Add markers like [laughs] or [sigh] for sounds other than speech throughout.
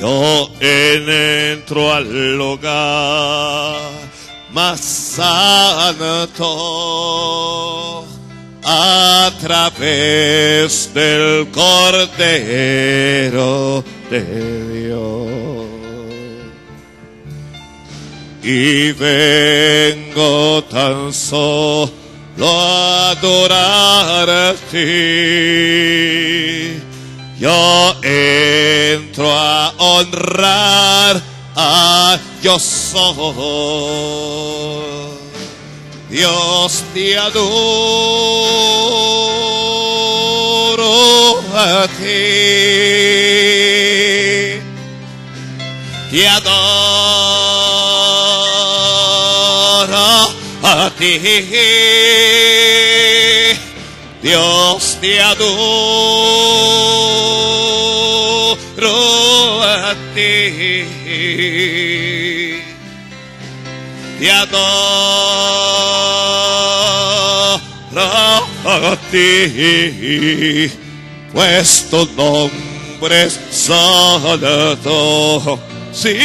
yo entro al lugar más santo a través del Cordero de Dios. Y vengo tan solo a adorar a ti. Yo entro a honrar a yo soy. Dios te adoro a ti. Te adoro a ti. Dios te adoro a ti. Te adoro a ti. Pues nombre es santo. Sí,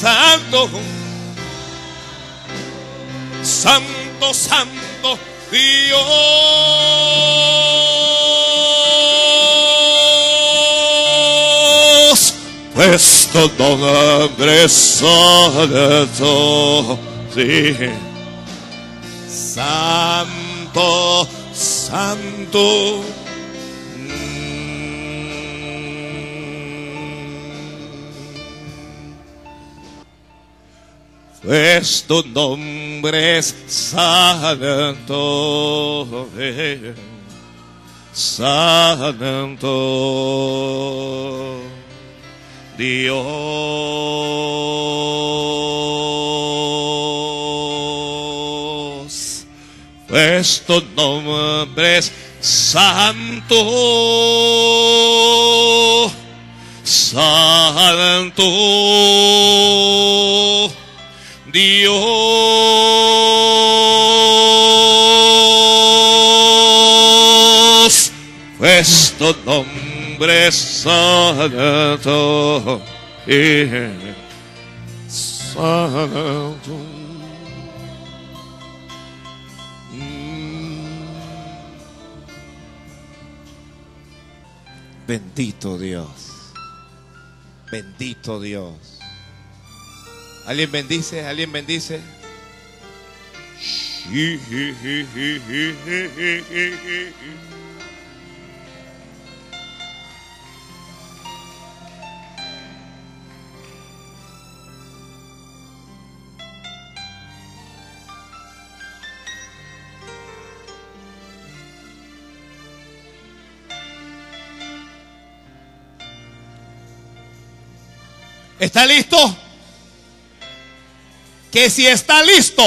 santo. Santo, santo Dios. Pues nombre santo. Sí. Santo, santo. Pues tu nombre es santo, santo, Dios. Pues tu nombre es santo, santo. Dios, tu nombre es santo y santo. Bendito Dios, bendito Dios. ¿Alguien bendice? ¿Alguien bendice? ¿Está listo? Que si está listo.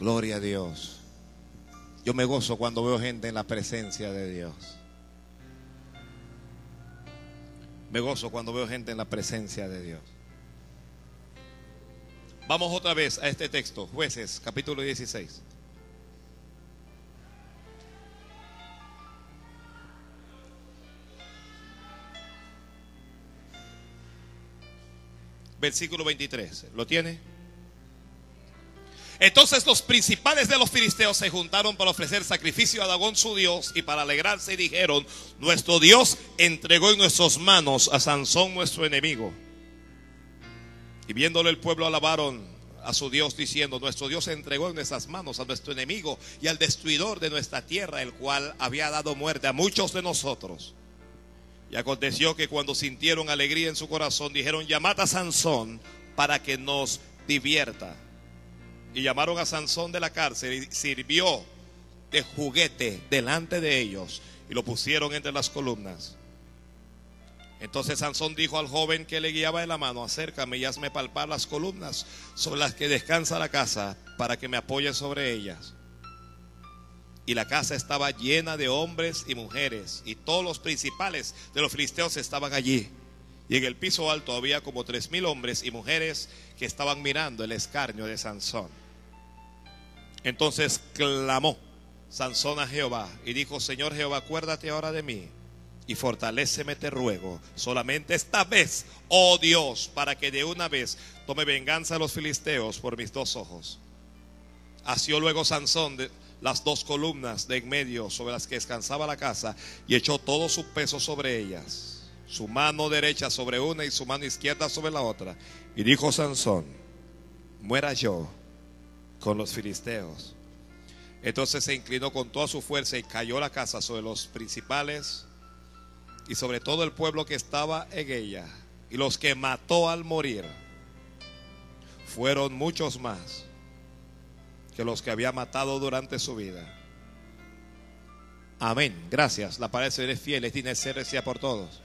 Gloria a Dios. Yo me gozo cuando veo gente en la presencia de Dios. Me gozo cuando veo gente en la presencia de Dios. Vamos otra vez a este texto, jueces, capítulo 16. Versículo 23. ¿Lo tiene? Entonces los principales de los filisteos se juntaron para ofrecer sacrificio a Dagón su Dios y para alegrarse dijeron, nuestro Dios entregó en nuestras manos a Sansón nuestro enemigo. Y viéndolo el pueblo alabaron a su Dios diciendo, nuestro Dios entregó en nuestras manos a nuestro enemigo y al destruidor de nuestra tierra, el cual había dado muerte a muchos de nosotros. Y aconteció que cuando sintieron alegría en su corazón, dijeron, llamad a Sansón para que nos divierta. Y llamaron a Sansón de la cárcel y sirvió de juguete delante de ellos y lo pusieron entre las columnas. Entonces Sansón dijo al joven que le guiaba de la mano, acércame y hazme palpar las columnas sobre las que descansa la casa para que me apoye sobre ellas. Y la casa estaba llena de hombres y mujeres, y todos los principales de los filisteos estaban allí. Y en el piso alto había como tres mil hombres y mujeres que estaban mirando el escarnio de Sansón. Entonces clamó Sansón a Jehová y dijo, Señor Jehová, acuérdate ahora de mí y fortaléceme, te ruego, solamente esta vez, oh Dios, para que de una vez tome venganza a los filisteos por mis dos ojos. Asió luego Sansón de las dos columnas de en medio sobre las que descansaba la casa y echó todo su peso sobre ellas, su mano derecha sobre una y su mano izquierda sobre la otra. Y dijo Sansón, muera yo con los filisteos. Entonces se inclinó con toda su fuerza y cayó la casa sobre los principales y sobre todo el pueblo que estaba en ella. Y los que mató al morir fueron muchos más que los que había matado durante su vida. Amén. Gracias. La palabra de es fiel, es tiene ser decía por todos.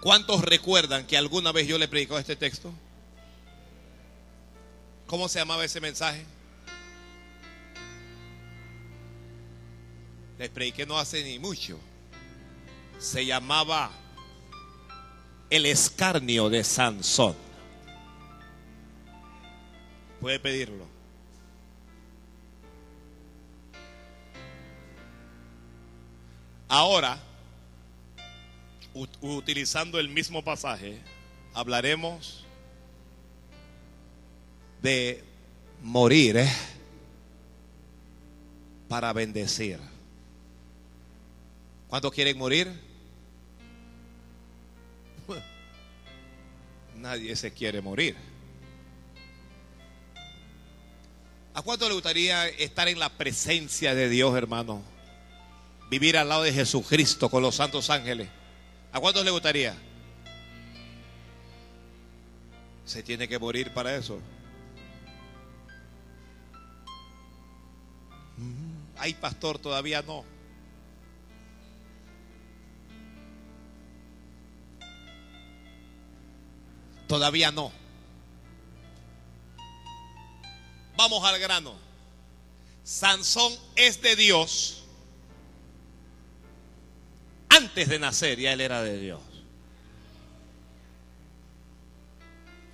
¿Cuántos recuerdan que alguna vez yo le predicó este texto? ¿Cómo se llamaba ese mensaje? Les prediqué no hace ni mucho. Se llamaba El escarnio de Sansón. Puede pedirlo. Ahora, utilizando el mismo pasaje, hablaremos de morir ¿eh? para bendecir. ¿Cuántos quieren morir? [laughs] Nadie se quiere morir. ¿A cuánto le gustaría estar en la presencia de Dios, hermano? Vivir al lado de Jesucristo con los santos ángeles. ¿A cuántos le gustaría? Se tiene que morir para eso. Ay, pastor, todavía no. Todavía no. Vamos al grano. Sansón es de Dios antes de nacer ya él era de Dios.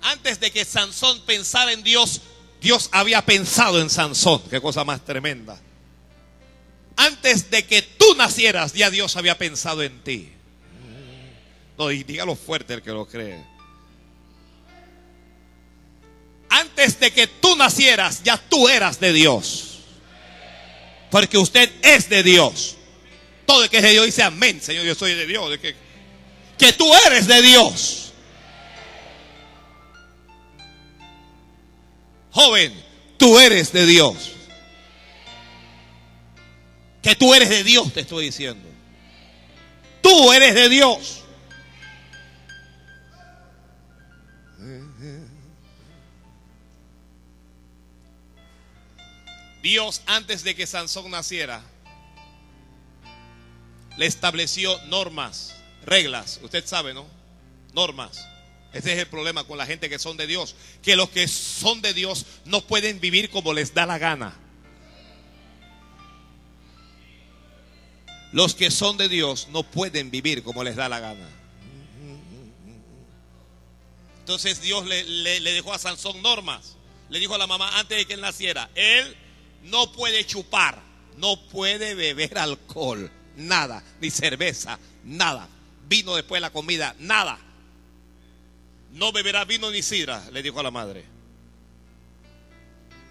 Antes de que Sansón pensara en Dios, Dios había pensado en Sansón. Qué cosa más tremenda. Antes de que tú nacieras, ya Dios había pensado en ti. No, y dígalo fuerte el que lo cree. Antes de que tú nacieras, ya tú eras de Dios. Porque usted es de Dios. Todo el que es de Dios dice amén, Señor, yo soy de Dios. Que tú eres de Dios. Joven, tú eres de Dios. Que tú eres de Dios, te estoy diciendo. Tú eres de Dios. Dios antes de que Sansón naciera le estableció normas, reglas. Usted sabe, ¿no? Normas. Ese es el problema con la gente que son de Dios. Que los que son de Dios no pueden vivir como les da la gana. Los que son de Dios no pueden vivir como les da la gana. Entonces Dios le, dejó a Sansón normas. Le dijo a la mamá antes de que él naciera, él no puede chupar, no puede beber alcohol nada, ni cerveza, nada. Vino después de la comida, nada. No beberá vino ni sidra, le dijo a la madre.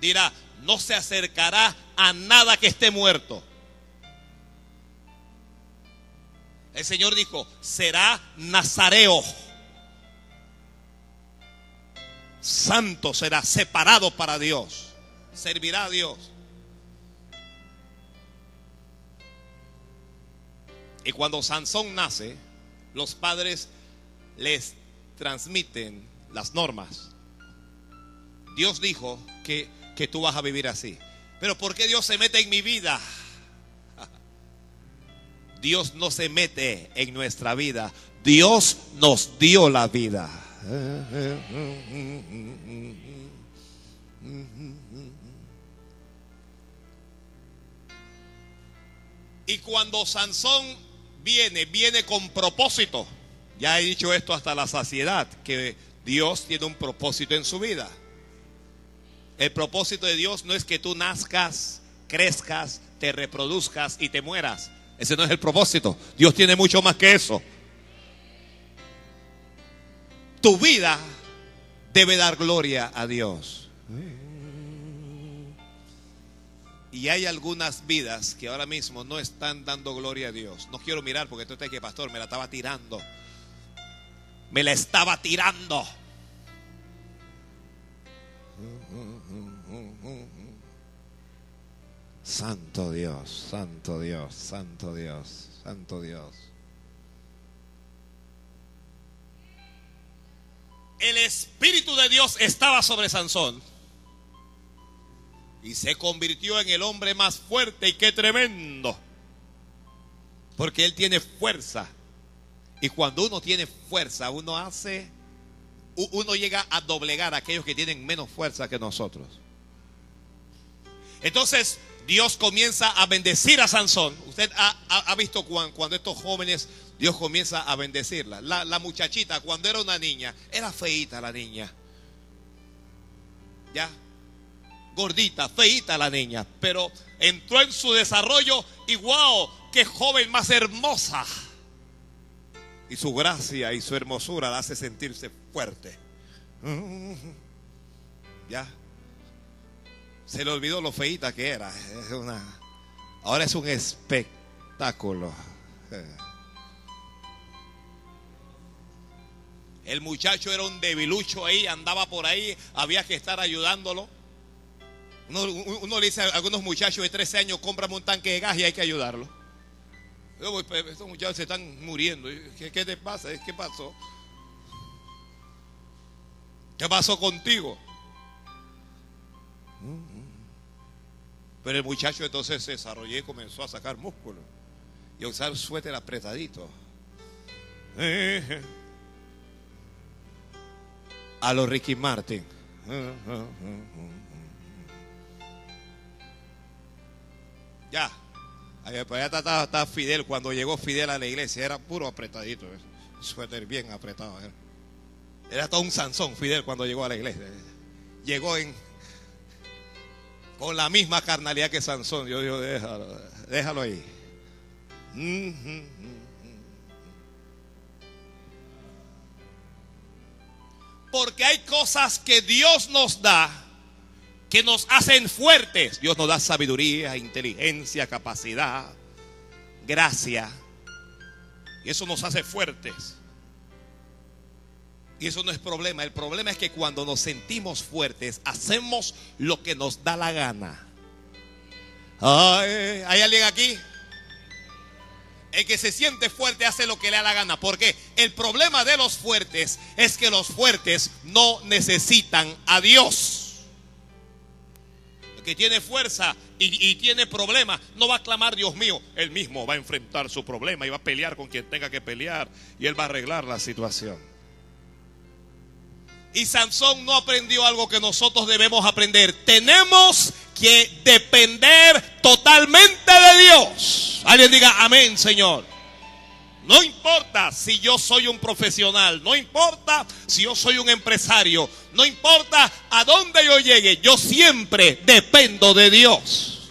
Dirá, no se acercará a nada que esté muerto. El Señor dijo, será nazareo. Santo será, separado para Dios. Servirá a Dios. Y cuando Sansón nace, los padres les transmiten las normas. Dios dijo que, que tú vas a vivir así. Pero ¿por qué Dios se mete en mi vida? [laughs] Dios no se mete en nuestra vida. Dios nos dio la vida. [laughs] Y cuando Sansón viene, viene con propósito. Ya he dicho esto hasta la saciedad, que Dios tiene un propósito en su vida. El propósito de Dios no es que tú nazcas, crezcas, te reproduzcas y te mueras. Ese no es el propósito. Dios tiene mucho más que eso. Tu vida debe dar gloria a Dios. Y hay algunas vidas que ahora mismo no están dando gloria a Dios. No quiero mirar porque tú estás que pastor me la estaba tirando. Me la estaba tirando. Santo Dios, santo Dios, santo Dios, santo Dios. El Espíritu de Dios estaba sobre Sansón y se convirtió en el hombre más fuerte y qué tremendo. Porque él tiene fuerza. Y cuando uno tiene fuerza, uno hace, uno llega a doblegar a aquellos que tienen menos fuerza que nosotros. Entonces, Dios comienza a bendecir a Sansón. Usted ha, visto cuando, estos jóvenes, Dios comienza a bendecirla. La, la, muchachita, cuando era una niña, era feita la niña. ¿Ya? Gordita, feita la niña. Pero entró en su desarrollo y wow, qué joven más hermosa. Y su gracia y su hermosura la hace sentirse fuerte. ¿Ya? Se le olvidó lo feita que era. Una, ahora es un espectáculo. El muchacho era un debilucho ahí, andaba por ahí, había que estar ayudándolo. Uno, le dice a algunos muchachos de 13 años, cómprame un tanque de gas y hay que ayudarlo. Estos muchachos se están muriendo. ¿Qué, qué te pasa? ¿Qué pasó? ¿Qué pasó contigo? Pero el muchacho entonces se desarrolló y comenzó a sacar músculo y a usar suéter apretadito. A los Ricky Martin. Ya. Pues ya estaba, Fidel. Cuando llegó Fidel a la iglesia, era puro apretadito. ¿eh? Suéter bien apretado. ¿eh? Era todo un Sansón Fidel cuando llegó a la iglesia. Llegó en con la misma carnalidad que Sansón. Yo digo, déjalo, déjalo ahí. Porque hay cosas que Dios nos da que nos hacen fuertes. Dios nos da sabiduría, inteligencia, capacidad, gracia. Y eso nos hace fuertes. Y eso no es problema. El problema es que cuando nos sentimos fuertes, hacemos lo que nos da la gana. ¿Hay alguien aquí? El que se siente fuerte hace lo que le da la gana. Porque el problema de los fuertes es que los fuertes no necesitan a Dios. Que tiene fuerza y, y tiene problemas no va a clamar Dios mío. Él mismo va a enfrentar su problema y va a pelear con quien tenga que pelear. Y él va a arreglar la situación. Y Sansón no aprendió algo que nosotros debemos aprender. Tenemos que depender totalmente de Dios. Alguien diga amén, Señor. No importa si yo soy un profesional, no importa si yo soy un empresario, no importa a dónde yo llegue, yo siempre dependo de Dios.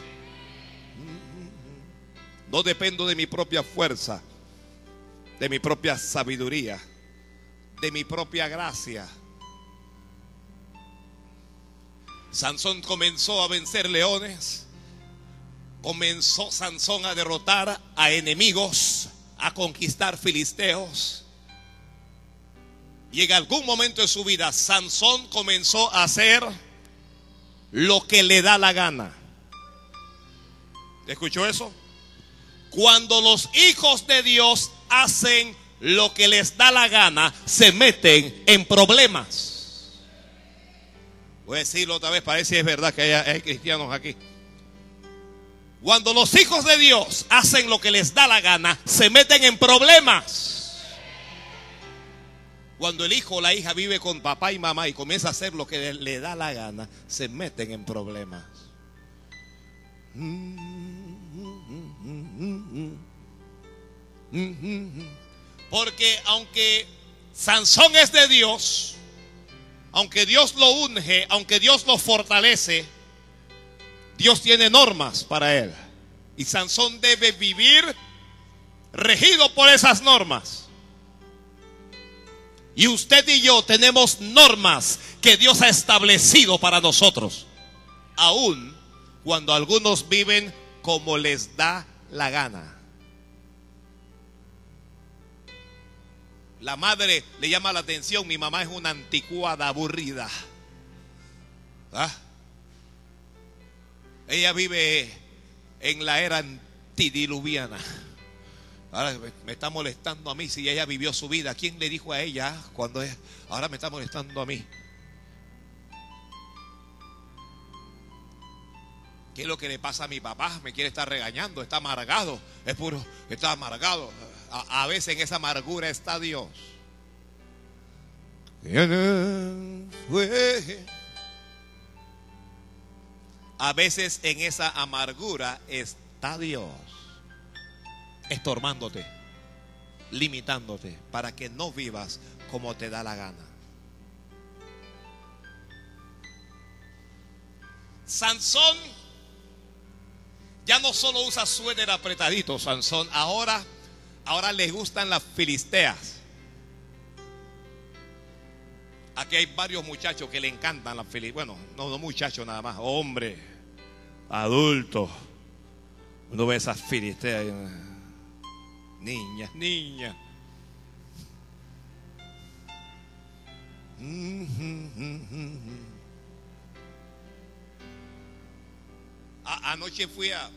No dependo de mi propia fuerza, de mi propia sabiduría, de mi propia gracia Sansón comenzó a vencer leones. Comenzó Sansón a derrotar a enemigos, a conquistar filisteos. Y en algún momento de su vida, Sansón comenzó a hacer lo que le da la gana. ¿Escuchó eso? Cuando los hijos de Dios hacen lo que les da la gana, se meten en problemas. Voy a decirlo otra vez ver si es verdad que hay, cristianos aquí. Cuando los hijos de Dios hacen lo que les da la gana, se meten en problemas. Cuando el hijo o la hija vive con papá y mamá y comienza a hacer lo que le, da la gana, se meten en problemas. Porque aunque Sansón es de Dios, aunque Dios lo unge, aunque Dios lo fortalece, Dios tiene normas para él. Y Sansón debe vivir regido por esas normas. Y usted y yo tenemos normas que Dios ha establecido para nosotros. Aún cuando algunos viven como les da la gana. La madre le llama la atención, mi mamá es una anticuada aburrida. ¿Ah? Ella vive en la era antidiluviana. Ahora me está molestando a mí si ella vivió su vida. ¿Quién le dijo a ella cuando es? Ahora me está molestando a mí. ¿Qué es lo que le pasa a mi papá? Me quiere estar regañando, está amargado, es puro, está amargado. A, veces en esa amargura está Dios. A veces en esa amargura está Dios estormándote, limitándote para que no vivas como te da la gana. Sansón ya no solo usa suéter apretadito, Sansón, ahora Ahora les gustan las filisteas. Aquí hay varios muchachos que le encantan las filisteas. Bueno, no, no muchachos nada más, hombres, adultos. Uno ve esas filisteas. Niñas, niñas. anoche fui a,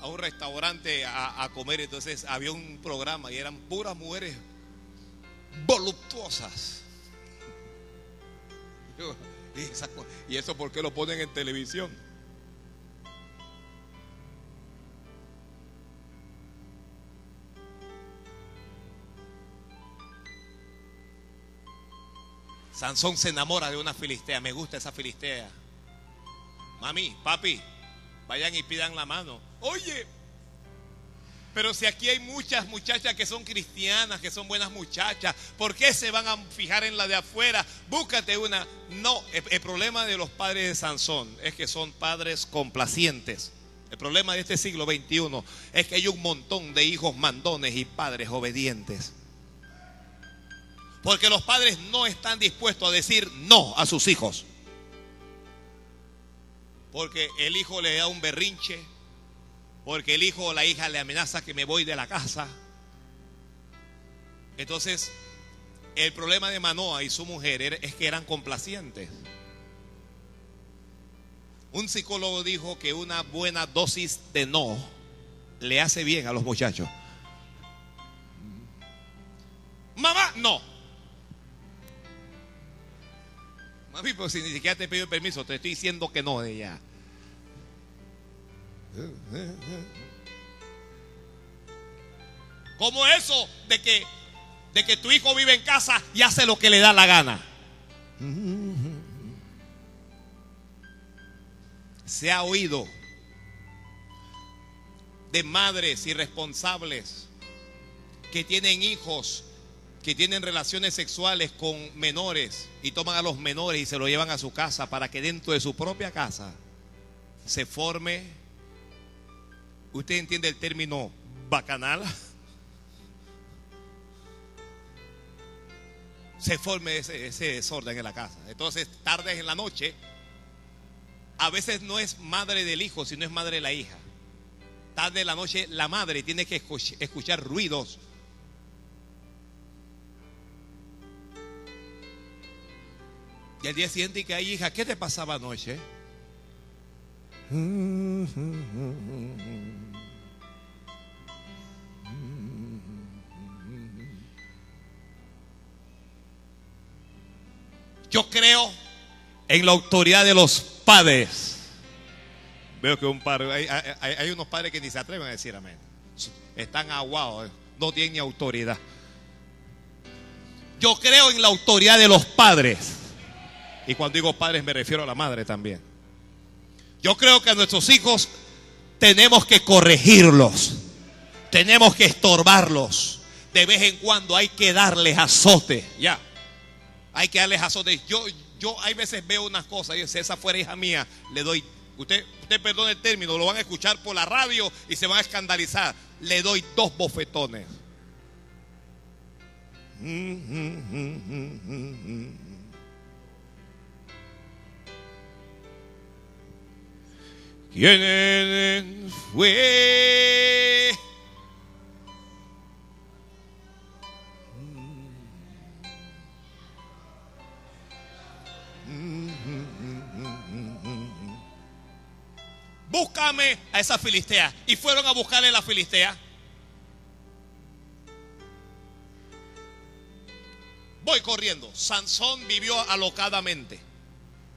a un restaurante a, comer, entonces había un programa y eran puras mujeres voluptuosas. [laughs] ¿Y eso por qué lo ponen en televisión? Sansón se enamora de una filistea. Me gusta esa filistea. Mami, papi, vayan y pidan la mano. Oye, pero si aquí hay muchas muchachas que son cristianas, que son buenas muchachas, ¿por qué se van a fijar en la de afuera? Búscate una. No, el, problema de los padres de Sansón es que son padres complacientes. El problema de este siglo XXI es que hay un montón de hijos mandones y padres obedientes. Porque los padres no están dispuestos a decir no a sus hijos. Porque el hijo le da un berrinche, porque el hijo o la hija le amenaza que me voy de la casa. Entonces, el problema de Manoa y su mujer es que eran complacientes. Un psicólogo dijo que una buena dosis de no le hace bien a los muchachos. Mamá, no. Mami, pues si ni siquiera te pido permiso, te estoy diciendo que no de ella. Como eso de que, de que tu hijo vive en casa y hace lo que le da la gana. Se ha oído de madres irresponsables que tienen hijos, que tienen relaciones sexuales con menores y toman a los menores y se lo llevan a su casa para que dentro de su propia casa se forme ¿Usted entiende el término bacanal? Se forme ese, desorden en la casa. Entonces, tardes en la noche, a veces no es madre del hijo, sino es madre de la hija. Tarde en la noche, la madre tiene que escuchar ruidos. Y al día siguiente que hay hija, ¿qué te pasaba anoche? Yo creo en la autoridad de los padres. Veo que un padre, hay, unos padres que ni se atreven a decir amén. Están aguados, no tienen autoridad. Yo creo en la autoridad de los padres. Y cuando digo padres me refiero a la madre también. Yo creo que a nuestros hijos tenemos que corregirlos. Tenemos que estorbarlos. De vez en cuando hay que darles azote. Ya. Hay que darles azote. Yo, yo hay veces veo unas cosas. Y si esa fuera hija mía, le doy. Usted, usted perdone el término, lo van a escuchar por la radio y se van a escandalizar. Le doy dos bofetones. ¿Quién fue? Búscame a esa filistea. Y fueron a buscarle a la filistea. Voy corriendo. Sansón vivió alocadamente.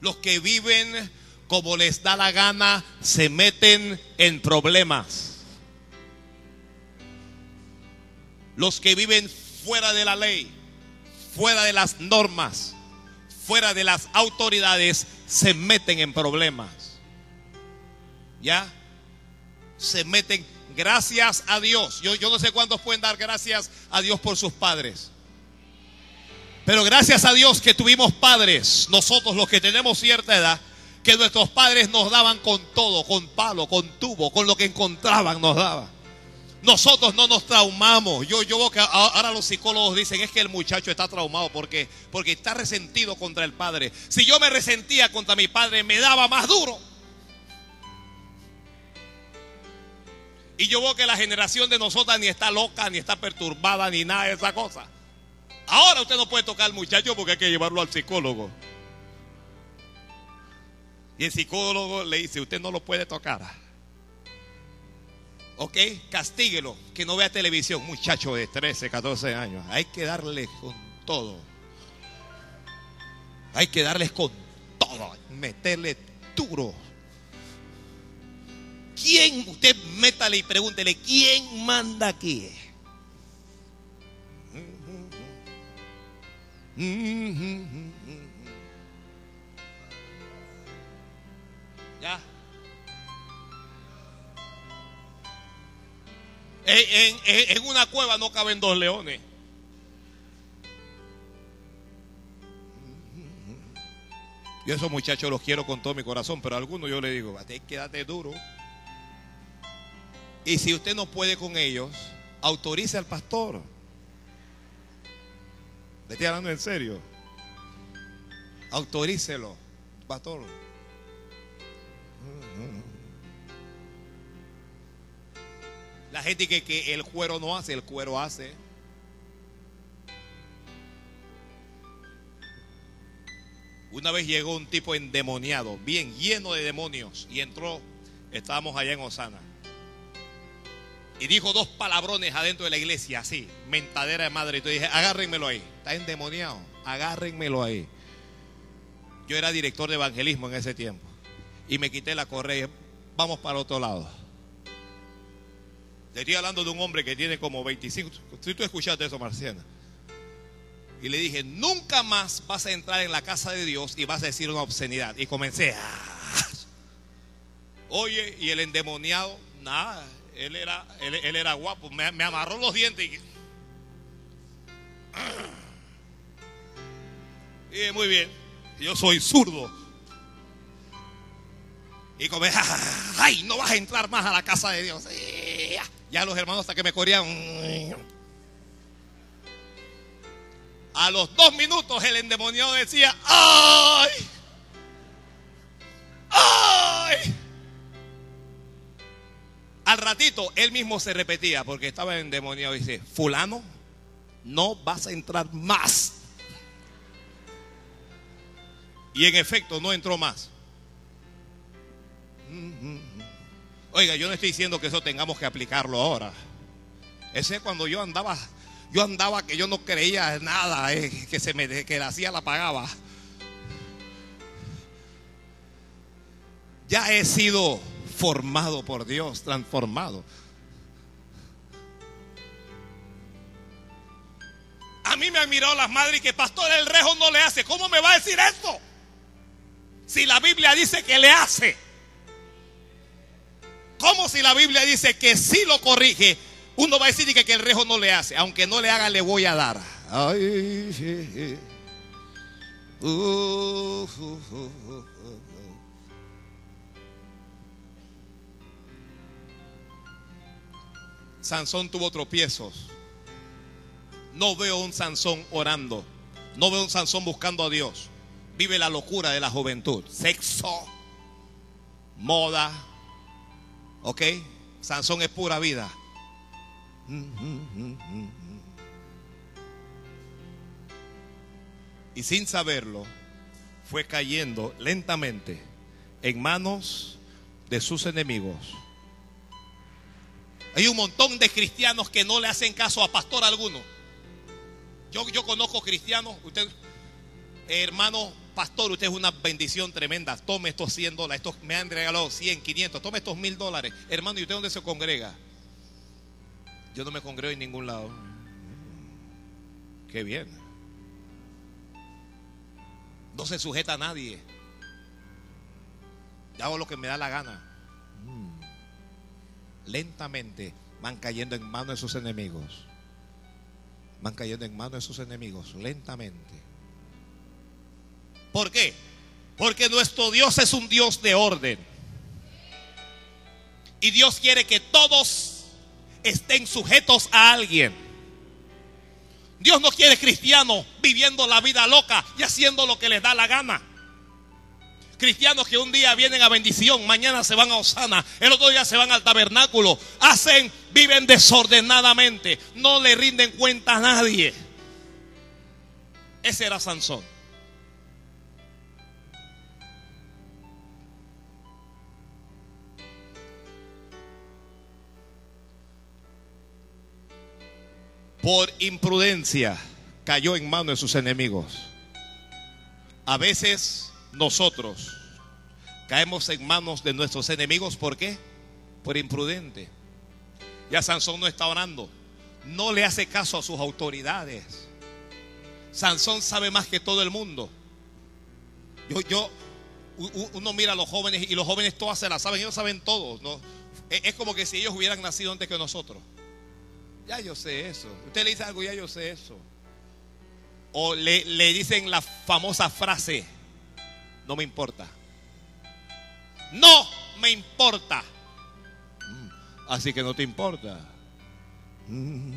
Los que viven como les da la gana se meten en problemas. Los que viven fuera de la ley, fuera de las normas, fuera de las autoridades, se meten en problemas. ¿Ya? Se meten. Gracias a Dios. Yo, yo no sé cuántos pueden dar gracias a Dios por sus padres. Pero gracias a Dios que tuvimos padres, nosotros los que tenemos cierta edad, que nuestros padres nos daban con todo, con palo, con tubo, con lo que encontraban nos daban. Nosotros no nos traumamos. Yo, yo veo que ahora los psicólogos dicen es que el muchacho está traumado porque, porque está resentido contra el padre. Si yo me resentía contra mi padre, me daba más duro. Y yo veo que la generación de nosotras ni está loca, ni está perturbada, ni nada de esa cosa. Ahora usted no puede tocar al muchacho porque hay que llevarlo al psicólogo. Y el psicólogo le dice, usted no lo puede tocar. ¿Ok? Castíguelo, que no vea televisión. Muchacho de 13, 14 años. Hay que darle con todo. Hay que darles con todo. Meterle duro. ¿Quién? Usted métale y pregúntele, ¿quién manda aquí? Ya. En, una cueva no caben dos leones. Yo esos muchachos los quiero con todo mi corazón, pero a algunos yo le digo, quédate duro. Y si usted no puede con ellos, autorice al pastor. Le estoy hablando en serio. Autorícelo, pastor. La gente que, que el cuero no hace, el cuero hace. Una vez llegó un tipo endemoniado, bien lleno de demonios, y entró, estábamos allá en Osana. Y dijo dos palabrones adentro de la iglesia, así, mentadera de madre. Y yo dije, agárrenmelo ahí. Está endemoniado, agárrenmelo ahí. Yo era director de evangelismo en ese tiempo. Y me quité la correa. Vamos para otro lado. Estoy hablando de un hombre que tiene como 25. Si tú escuchaste eso, Marciana. Y le dije, nunca más vas a entrar en la casa de Dios y vas a decir una obscenidad. Y comencé, a... [laughs] oye, y el endemoniado, nada, él era, él, era guapo, me, amarró los dientes [clears throat] y, muy bien, yo soy zurdo. Y como, [laughs] ay, no vas a entrar más a la casa de Dios. Ya los hermanos hasta que me corrían. A los dos minutos el endemoniado decía, ay, ay. Al ratito él mismo se repetía porque estaba endemoniado y dice, fulano, no vas a entrar más. Y en efecto no entró más. Oiga, yo no estoy diciendo que eso tengamos que aplicarlo ahora. Ese es cuando yo andaba, yo andaba que yo no creía nada, eh, que se me que la hacía la pagaba. Ya he sido formado por Dios, transformado. A mí me han mirado las madres que pastor el rejo no le hace. ¿Cómo me va a decir esto? Si la Biblia dice que le hace. ¿Cómo si la Biblia dice que si lo corrige? Uno va a decir que, el rejo no le hace. Aunque no le haga, le voy a dar. Sansón tuvo tropiezos. No veo un Sansón orando. No veo un Sansón buscando a Dios. Vive la locura de la juventud. Sexo, moda. ¿Ok? Sansón es pura vida. Y sin saberlo, fue cayendo lentamente en manos de sus enemigos. Hay un montón de cristianos que no le hacen caso a pastor alguno. Yo, yo conozco cristianos, usted, hermano pastor, usted es una bendición tremenda. Tome estos 100 dólares, estos me han regalado 100, 500, tome estos mil dólares. Hermano, ¿y usted dónde se congrega? Yo no me congrego en ningún lado. Qué bien. No se sujeta a nadie. Yo hago lo que me da la gana lentamente van cayendo en manos de sus enemigos. Van cayendo en manos de sus enemigos, lentamente. ¿Por qué? Porque nuestro Dios es un Dios de orden. Y Dios quiere que todos estén sujetos a alguien. Dios no quiere cristianos viviendo la vida loca y haciendo lo que les da la gana. Cristianos que un día vienen a bendición, mañana se van a Osana, el otro día se van al tabernáculo. Hacen, viven desordenadamente, no le rinden cuenta a nadie. Ese era Sansón. Por imprudencia cayó en manos de sus enemigos. A veces nosotros caemos en manos de nuestros enemigos. ¿Por qué? Por imprudente. Ya Sansón no está orando. No le hace caso a sus autoridades. Sansón sabe más que todo el mundo. Yo, yo, uno mira a los jóvenes y los jóvenes todas se la saben, ellos saben todo. ¿no? Es como que si ellos hubieran nacido antes que nosotros. Ya yo sé eso. Usted le dice algo, ya yo sé eso. O le, le dicen la famosa frase, no me importa. No me importa. Mm, así que no te importa. Mm.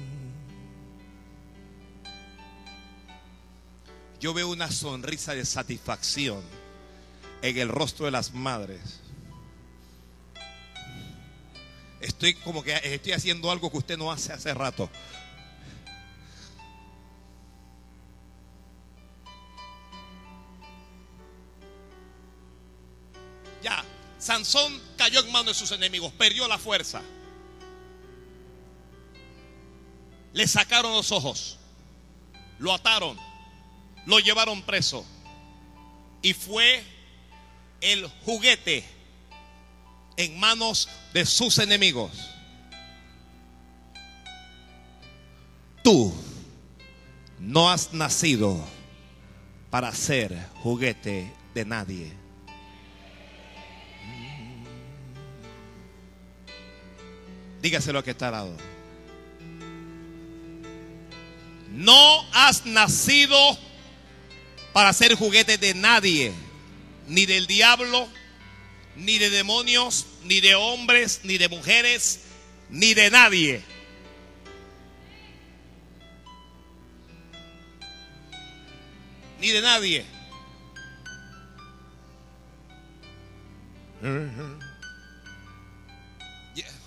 Yo veo una sonrisa de satisfacción en el rostro de las madres. Estoy como que estoy haciendo algo que usted no hace hace rato. Ya, Sansón cayó en manos de sus enemigos, perdió la fuerza. Le sacaron los ojos, lo ataron, lo llevaron preso y fue el juguete en manos de sus enemigos. Tú no has nacido para ser juguete de nadie. Dígaselo que está al lado. No has nacido para ser juguete de nadie, ni del diablo, ni de demonios, ni de hombres, ni de mujeres, ni de nadie. Ni de nadie.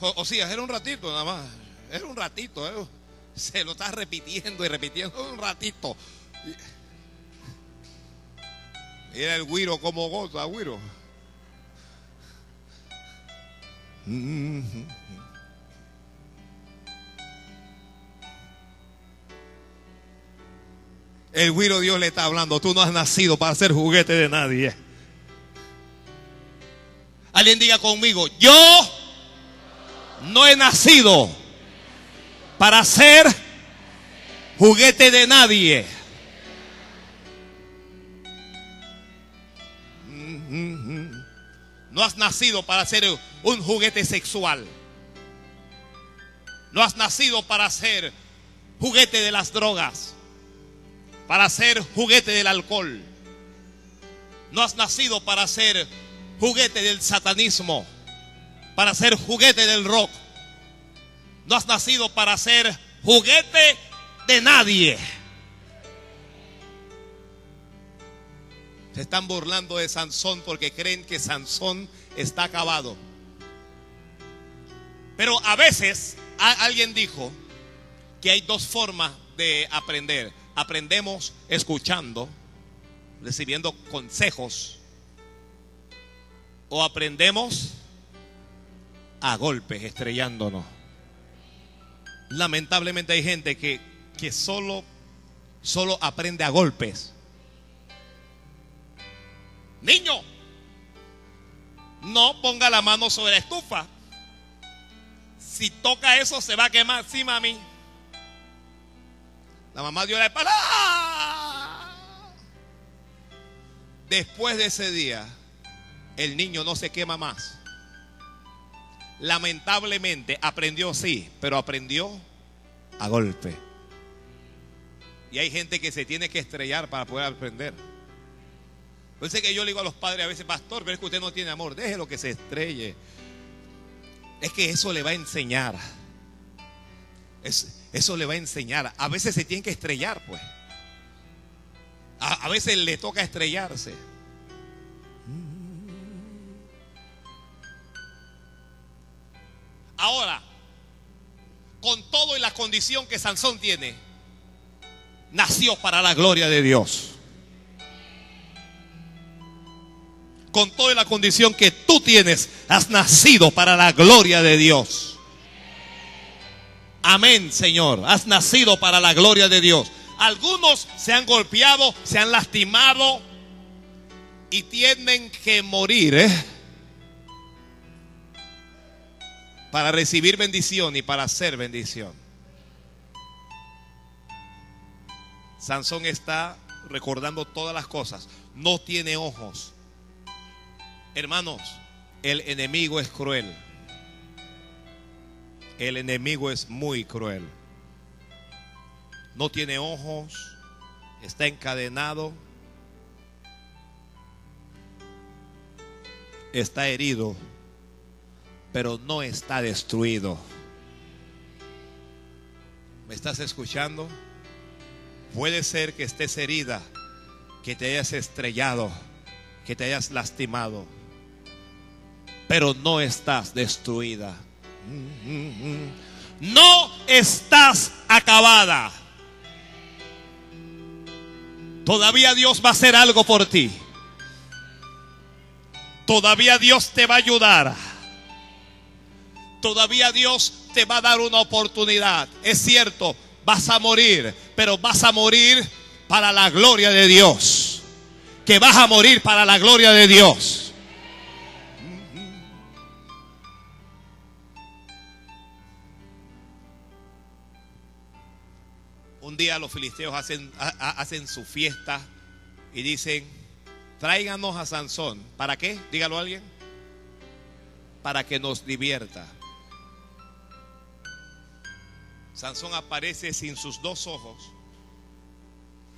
O, sea, era un ratito nada más. Era un ratito. ¿eh? [laughs] Se lo está repitiendo y repitiendo un ratito. Era el guiro como goza, guiro. El guiro Dios le está hablando. Tú no has nacido para ser juguete de nadie. Alguien diga conmigo, yo no he nacido para ser juguete de nadie. Has nacido para ser un juguete sexual. No has nacido para ser juguete de las drogas, para ser juguete del alcohol. No has nacido para ser juguete del satanismo, para ser juguete del rock. No has nacido para ser juguete de nadie. Se están burlando de Sansón porque creen que Sansón está acabado. Pero a veces alguien dijo que hay dos formas de aprender. Aprendemos escuchando, recibiendo consejos, o aprendemos a golpes, estrellándonos. Lamentablemente hay gente que, que solo, solo aprende a golpes. Niño, no ponga la mano sobre la estufa. Si toca eso se va a quemar. Sí, mami. La mamá dio la espalda. Después de ese día, el niño no se quema más. Lamentablemente aprendió sí, pero aprendió a golpe. Y hay gente que se tiene que estrellar para poder aprender. Entonces que yo le digo a los padres a veces, pastor, pero es que usted no tiene amor, déjelo que se estrelle. Es que eso le va a enseñar. eso le va a enseñar. A veces se tiene que estrellar, pues. a veces le toca estrellarse. Ahora, con todo y la condición que Sansón tiene, nació para la gloria de Dios. Con toda la condición que tú tienes, has nacido para la gloria de Dios. Amén, Señor. Has nacido para la gloria de Dios. Algunos se han golpeado, se han lastimado y tienen que morir. ¿eh? para recibir bendición y para hacer bendición. Sansón está recordando todas las cosas. No tiene ojos. Hermanos, el enemigo es cruel. El enemigo es muy cruel. No tiene ojos. Está encadenado. Está herido pero no está destruido. ¿Me estás escuchando? Puede ser que estés herida, que te hayas estrellado, que te hayas lastimado, pero no estás destruida. No estás acabada. Todavía Dios va a hacer algo por ti. Todavía Dios te va a ayudar todavía Dios te va a dar una oportunidad. Es cierto, vas a morir, pero vas a morir para la gloria de Dios. Que vas a morir para la gloria de Dios. Un día los filisteos hacen, su fiesta y dicen, tráiganos a Sansón. ¿Para qué? Dígalo a alguien. Para que nos divierta. Sansón aparece sin sus dos ojos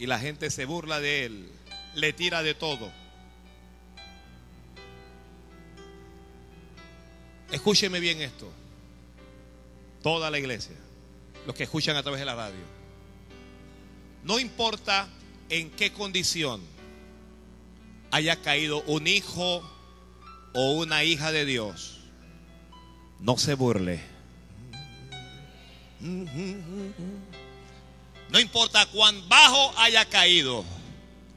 y la gente se burla de él, le tira de todo. Escúcheme bien esto, toda la iglesia, los que escuchan a través de la radio. No importa en qué condición haya caído un hijo o una hija de Dios, no se burle no importa cuán bajo haya caído,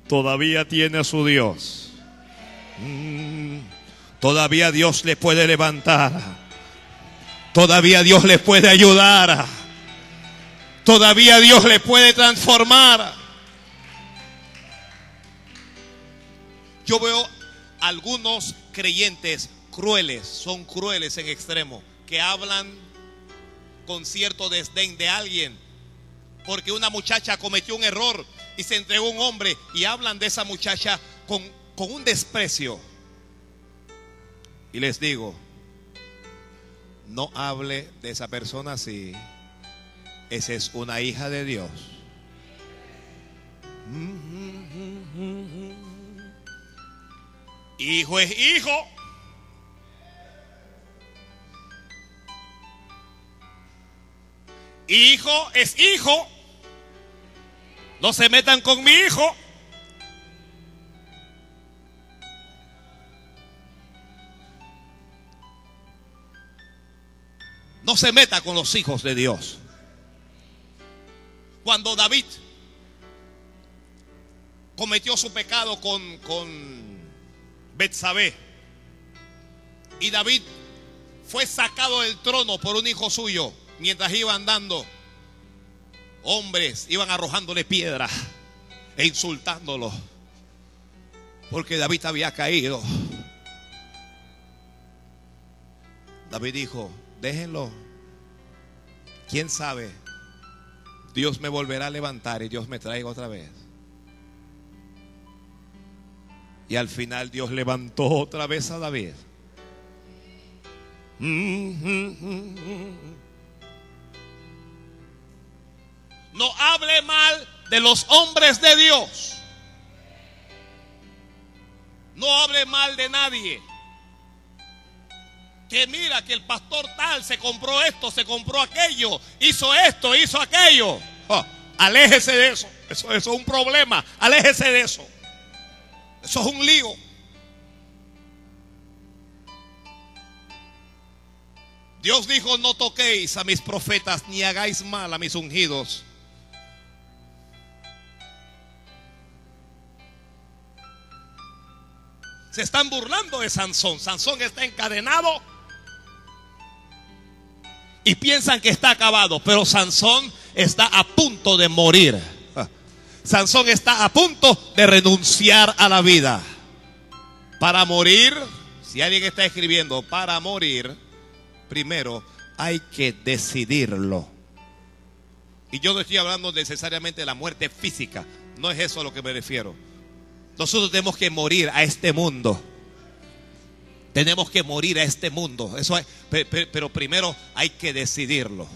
todavía tiene a su Dios. Todavía Dios le puede levantar. Todavía Dios le puede ayudar. Todavía Dios le puede transformar. Yo veo algunos creyentes crueles, son crueles en extremo, que hablan con cierto desdén de alguien. Porque una muchacha cometió un error y se entregó un hombre y hablan de esa muchacha con, con un desprecio. Y les digo, no hable de esa persona así. Esa es una hija de Dios. Hijo es hijo. Hijo es hijo. No se metan con mi hijo. No se meta con los hijos de Dios. Cuando David cometió su pecado con, con Betsabé y David fue sacado del trono por un hijo suyo mientras iba andando, hombres iban arrojándole piedras e insultándolo porque David había caído. David dijo, déjenlo. ¿Quién sabe? Dios me volverá a levantar y Dios me traiga otra vez. Y al final Dios levantó otra vez a David. No hable mal de los hombres de Dios. No hable mal de nadie que mira que el pastor tal se compró esto, se compró aquello, hizo esto, hizo aquello. Oh, aléjese de eso. eso. Eso es un problema. Aléjese de eso. Eso es un lío. Dios dijo, no toquéis a mis profetas ni hagáis mal a mis ungidos. Se están burlando de Sansón. Sansón está encadenado y piensan que está acabado, pero Sansón está a punto de morir. Sansón está a punto de renunciar a la vida. Para morir, si alguien está escribiendo para morir, primero hay que decidirlo. Y yo no estoy hablando necesariamente de la muerte física, no es eso a lo que me refiero. Nosotros tenemos que morir a este mundo. Tenemos que morir a este mundo. Eso pero primero hay que decidirlo.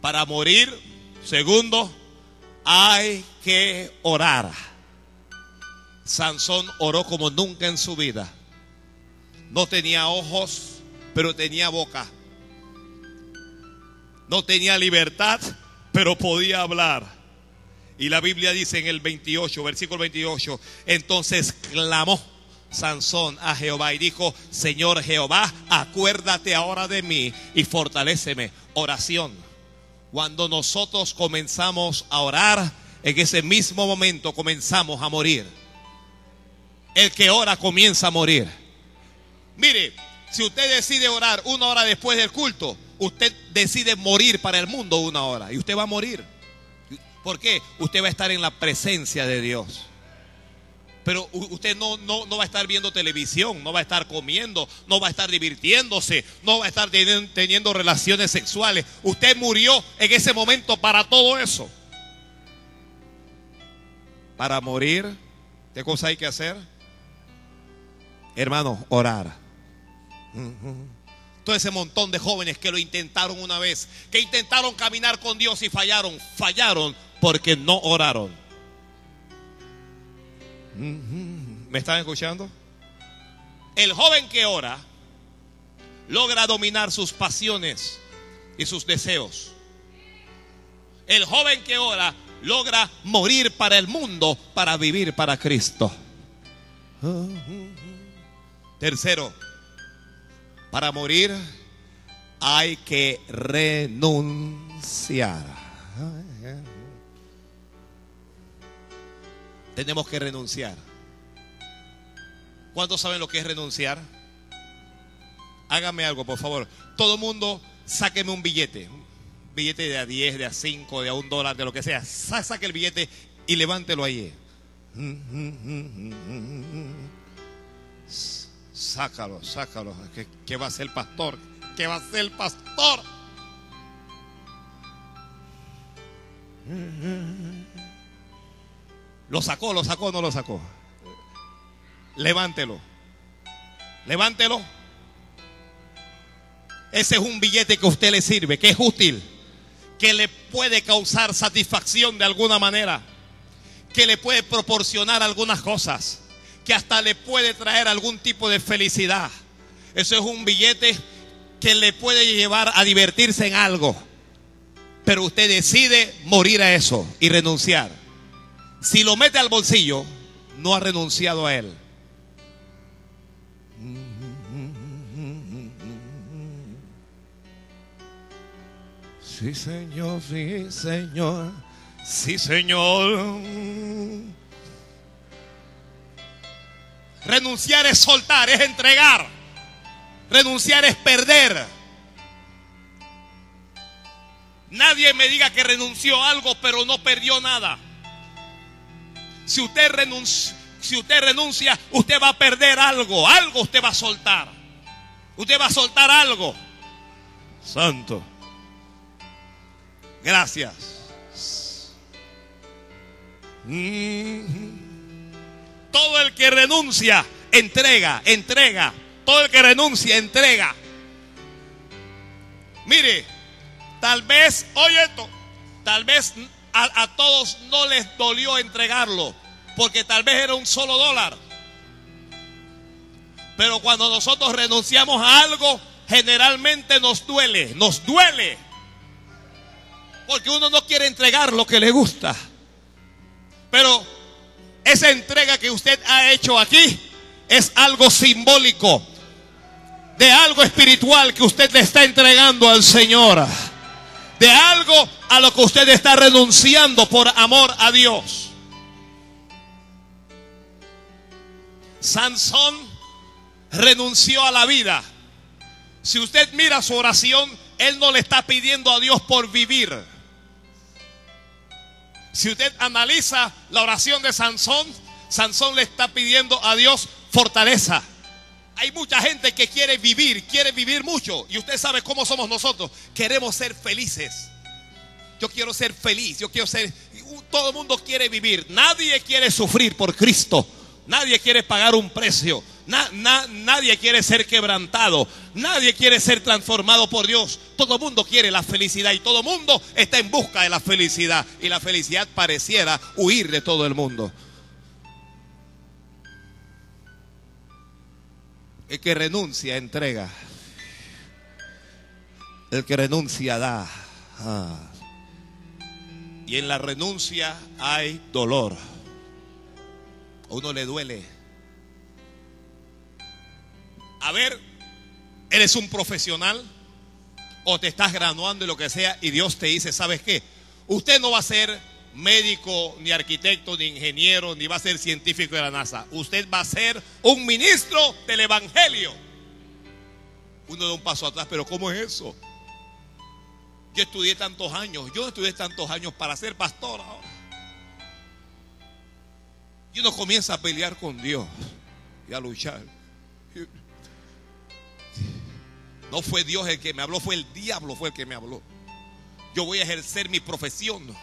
Para morir, segundo, hay que orar. Sansón oró como nunca en su vida. No tenía ojos, pero tenía boca. No tenía libertad, pero podía hablar. Y la Biblia dice en el 28, versículo 28, entonces clamó Sansón a Jehová y dijo, Señor Jehová, acuérdate ahora de mí y fortaléceme. Oración. Cuando nosotros comenzamos a orar, en ese mismo momento comenzamos a morir. El que ora comienza a morir. Mire, si usted decide orar una hora después del culto, usted decide morir para el mundo una hora y usted va a morir. ¿Por qué? Usted va a estar en la presencia de Dios. Pero usted no, no, va a estar viendo televisión, no va a estar comiendo, no va a estar divirtiéndose, no va a estar teniendo relaciones sexuales. Usted murió en ese momento para todo eso. Para morir, ¿qué cosa hay que hacer? Hermano, orar. Todo ese montón de jóvenes que lo intentaron una vez, que intentaron caminar con Dios y fallaron, fallaron porque no oraron. ¿Me están escuchando? El joven que ora logra dominar sus pasiones y sus deseos. El joven que ora logra morir para el mundo para vivir para Cristo. Tercero, para morir hay que renunciar. Tenemos que renunciar. ¿Cuántos saben lo que es renunciar? Hágame algo, por favor. Todo mundo, sáqueme un billete. Un billete de a 10, de a 5, de a un dólar, de lo que sea. Saque el billete y levántelo ahí. Sácalo, sácalo. ¿Qué, va a hacer el pastor? ¿Qué va a hacer el pastor? Lo sacó, lo sacó, no lo sacó. Levántelo. Levántelo. ese es un billete que a usted le sirve, que es útil, que le puede causar satisfacción de alguna manera, que le puede proporcionar algunas cosas, que hasta le puede traer algún tipo de felicidad. Eso es un billete que le puede llevar a divertirse en algo. Pero usted decide morir a eso y renunciar. Si lo mete al bolsillo, no ha renunciado a él. Sí, Señor, sí, Señor. Sí, Señor. Renunciar es soltar, es entregar. Renunciar es perder. Nadie me diga que renunció algo, pero no perdió nada. Si usted renuncia, si usted renuncia, usted va a perder algo. Algo usted va a soltar. Usted va a soltar algo. Santo. Gracias. Mm. Todo el que renuncia, entrega, entrega. Todo el que renuncia, entrega. Mire, tal vez, oye esto, tal vez a, todos no les dolió entregarlo, porque tal vez era un solo dólar. Pero cuando nosotros renunciamos a algo, generalmente nos duele, nos duele. Porque uno no quiere entregar lo que le gusta. Pero esa entrega que usted ha hecho aquí es algo simbólico de algo espiritual que usted le está entregando al Señor. De algo a lo que usted está renunciando por amor a Dios. Sansón renunció a la vida. Si usted mira su oración, él no le está pidiendo a Dios por vivir. Si usted analiza la oración de Sansón, Sansón le está pidiendo a Dios fortaleza. Hay mucha gente que quiere vivir, quiere vivir mucho. Y usted sabe cómo somos nosotros. Queremos ser felices. Yo quiero ser feliz. Yo quiero ser... Todo el mundo quiere vivir. Nadie quiere sufrir por Cristo. Nadie quiere pagar un precio. Na, na, nadie quiere ser quebrantado. Nadie quiere ser transformado por Dios. Todo el mundo quiere la felicidad y todo el mundo está en busca de la felicidad. Y la felicidad pareciera huir de todo el mundo. El que renuncia, entrega. El que renuncia, da. Ah. Y en la renuncia hay dolor. A uno le duele. A ver, eres un profesional o te estás graduando y lo que sea y Dios te dice, ¿sabes qué? Usted no va a ser médico, ni arquitecto, ni ingeniero, ni va a ser científico de la NASA. Usted va a ser un ministro del Evangelio. Uno da un paso atrás, pero ¿cómo es eso? Yo estudié tantos años, yo estudié tantos años para ser pastor. Y uno comienza a pelear con Dios y a luchar. No fue Dios el que me habló, fue el diablo fue el que me habló. Yo voy a ejercer mi profesión.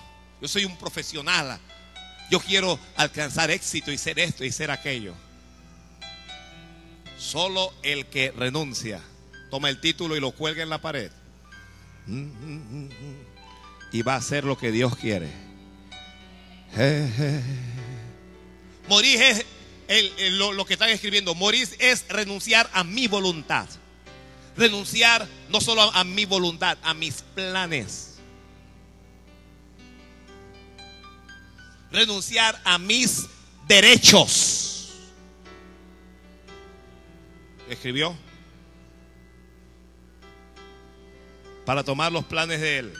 Yo soy un profesional. Yo quiero alcanzar éxito y ser esto y ser aquello. Solo el que renuncia toma el título y lo cuelga en la pared. Y va a hacer lo que Dios quiere. Morir es lo, que están escribiendo. Morir es renunciar a mi voluntad. Renunciar no solo a mi voluntad, a mis planes. Renunciar a mis derechos. Escribió. Para tomar los planes de Él.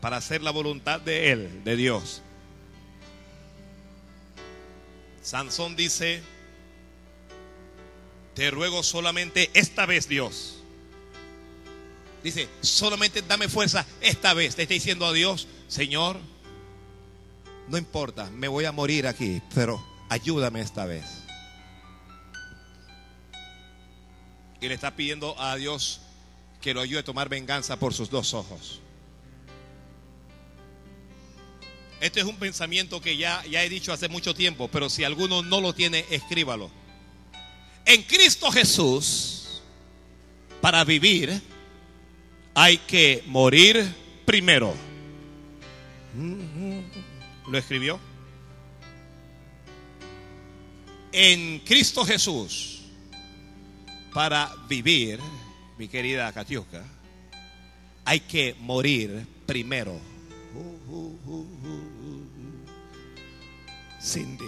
Para hacer la voluntad de Él, de Dios. Sansón dice, te ruego solamente esta vez, Dios. Dice, solamente dame fuerza esta vez. Te está diciendo a Dios, Señor, no importa, me voy a morir aquí, pero ayúdame esta vez. Y le está pidiendo a Dios que lo ayude a tomar venganza por sus dos ojos. Este es un pensamiento que ya, ya he dicho hace mucho tiempo, pero si alguno no lo tiene, escríbalo. En Cristo Jesús para vivir hay que morir primero. ¿Lo escribió? En Cristo Jesús, para vivir, mi querida Katiuska, hay que morir primero. Cindy,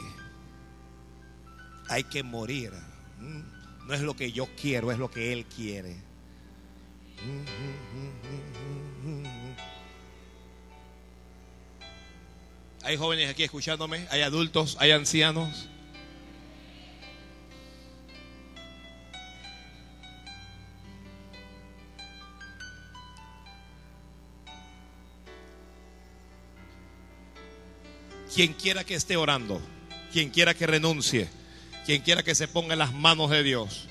hay que morir. No es lo que yo quiero, es lo que Él quiere. Hay jóvenes aquí escuchándome, hay adultos, hay ancianos. Quien quiera que esté orando, quien quiera que renuncie, quien quiera que se ponga en las manos de Dios,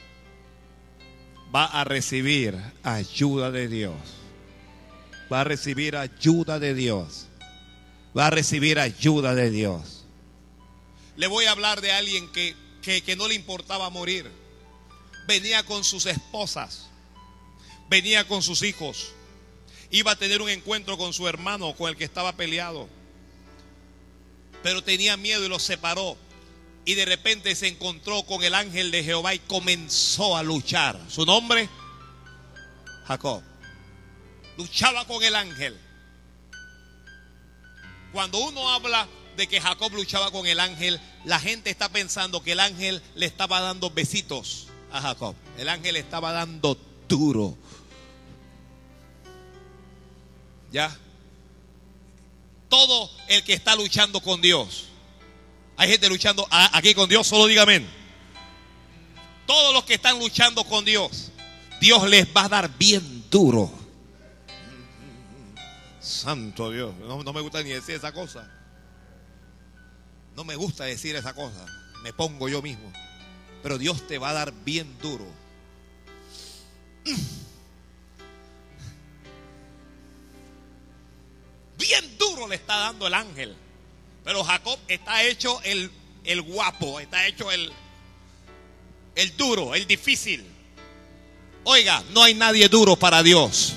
va a recibir ayuda de Dios. Va a recibir ayuda de Dios. Va a recibir ayuda de Dios. Le voy a hablar de alguien que, que, no le importaba morir. Venía con sus esposas. Venía con sus hijos. Iba a tener un encuentro con su hermano, con el que estaba peleado. Pero tenía miedo y los separó y de repente se encontró con el ángel de Jehová y comenzó a luchar. Su nombre, Jacob. Luchaba con el ángel. Cuando uno habla de que Jacob luchaba con el ángel, la gente está pensando que el ángel le estaba dando besitos a Jacob. El ángel le estaba dando duro. ¿Ya? Todo el que está luchando con Dios hay gente luchando aquí con Dios, solo diga amén. Todos los que están luchando con Dios, Dios les va a dar bien duro. Santo Dios, no, no me gusta ni decir esa cosa. No me gusta decir esa cosa. Me pongo yo mismo. Pero Dios te va a dar bien duro. Bien duro le está dando el ángel. Pero Jacob está hecho el, el guapo, está hecho el, el duro, el difícil. Oiga, no hay nadie duro para Dios.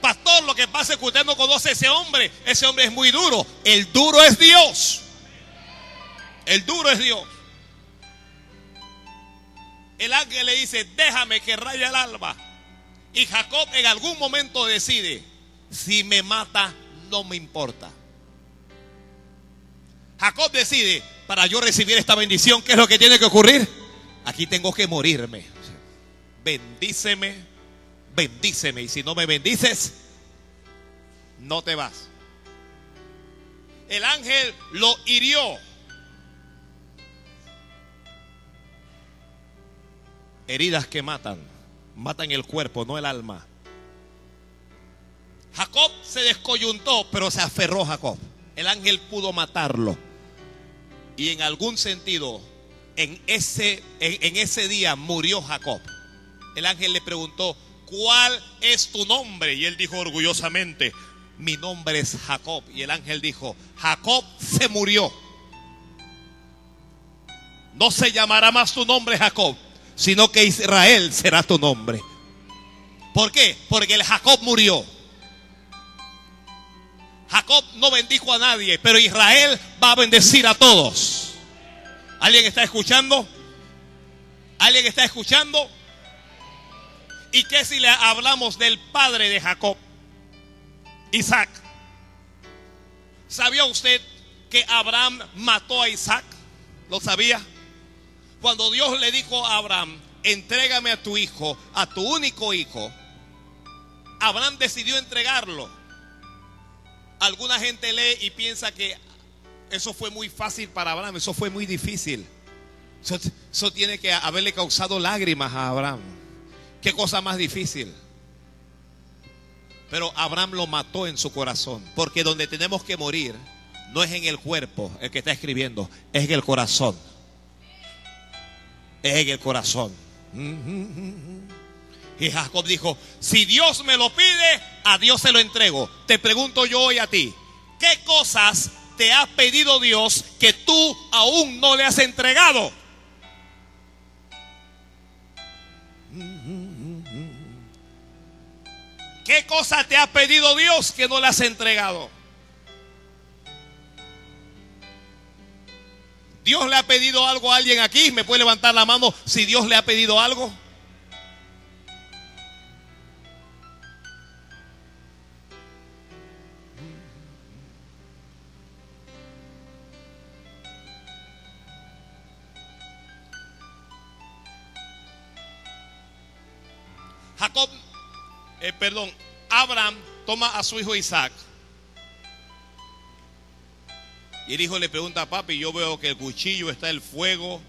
Pastor, lo que pasa es que usted no conoce a ese hombre. Ese hombre es muy duro. El duro es Dios. El duro es Dios. El ángel le dice, déjame que raya el alba. Y Jacob en algún momento decide, si me mata, no me importa. Jacob decide, para yo recibir esta bendición, ¿qué es lo que tiene que ocurrir? Aquí tengo que morirme. Bendíceme, bendíceme. Y si no me bendices, no te vas. El ángel lo hirió. Heridas que matan, matan el cuerpo, no el alma. Jacob se descoyuntó, pero se aferró Jacob. El ángel pudo matarlo. Y en algún sentido, en ese, en, ese día murió Jacob. El ángel le preguntó, ¿cuál es tu nombre? Y él dijo orgullosamente, mi nombre es Jacob. Y el ángel dijo, Jacob se murió. No se llamará más tu nombre Jacob, sino que Israel será tu nombre. ¿Por qué? Porque el Jacob murió. Jacob no bendijo a nadie, pero Israel va a bendecir a todos. ¿Alguien está escuchando? ¿Alguien está escuchando? ¿Y qué si le hablamos del padre de Jacob? Isaac. ¿Sabía usted que Abraham mató a Isaac? ¿Lo sabía? Cuando Dios le dijo a Abraham, entrégame a tu hijo, a tu único hijo, Abraham decidió entregarlo. Alguna gente lee y piensa que eso fue muy fácil para Abraham, eso fue muy difícil. Eso, tiene que haberle causado lágrimas a Abraham. Qué cosa más difícil. Pero Abraham lo mató en su corazón, porque donde tenemos que morir no es en el cuerpo el que está escribiendo, es en el corazón. Es en el corazón. Y Jacob dijo, si Dios me lo pide, a Dios se lo entrego. Te pregunto yo hoy a ti, ¿qué cosas te ha pedido Dios que tú aún no le has entregado? ¿Qué cosa te ha pedido Dios que no le has entregado? Dios le ha pedido algo a alguien aquí. ¿Me puede levantar la mano si Dios le ha pedido algo? Jacob, eh, perdón, Abraham toma a su hijo Isaac. Y el hijo le pregunta a papi, yo veo que el cuchillo está el fuego,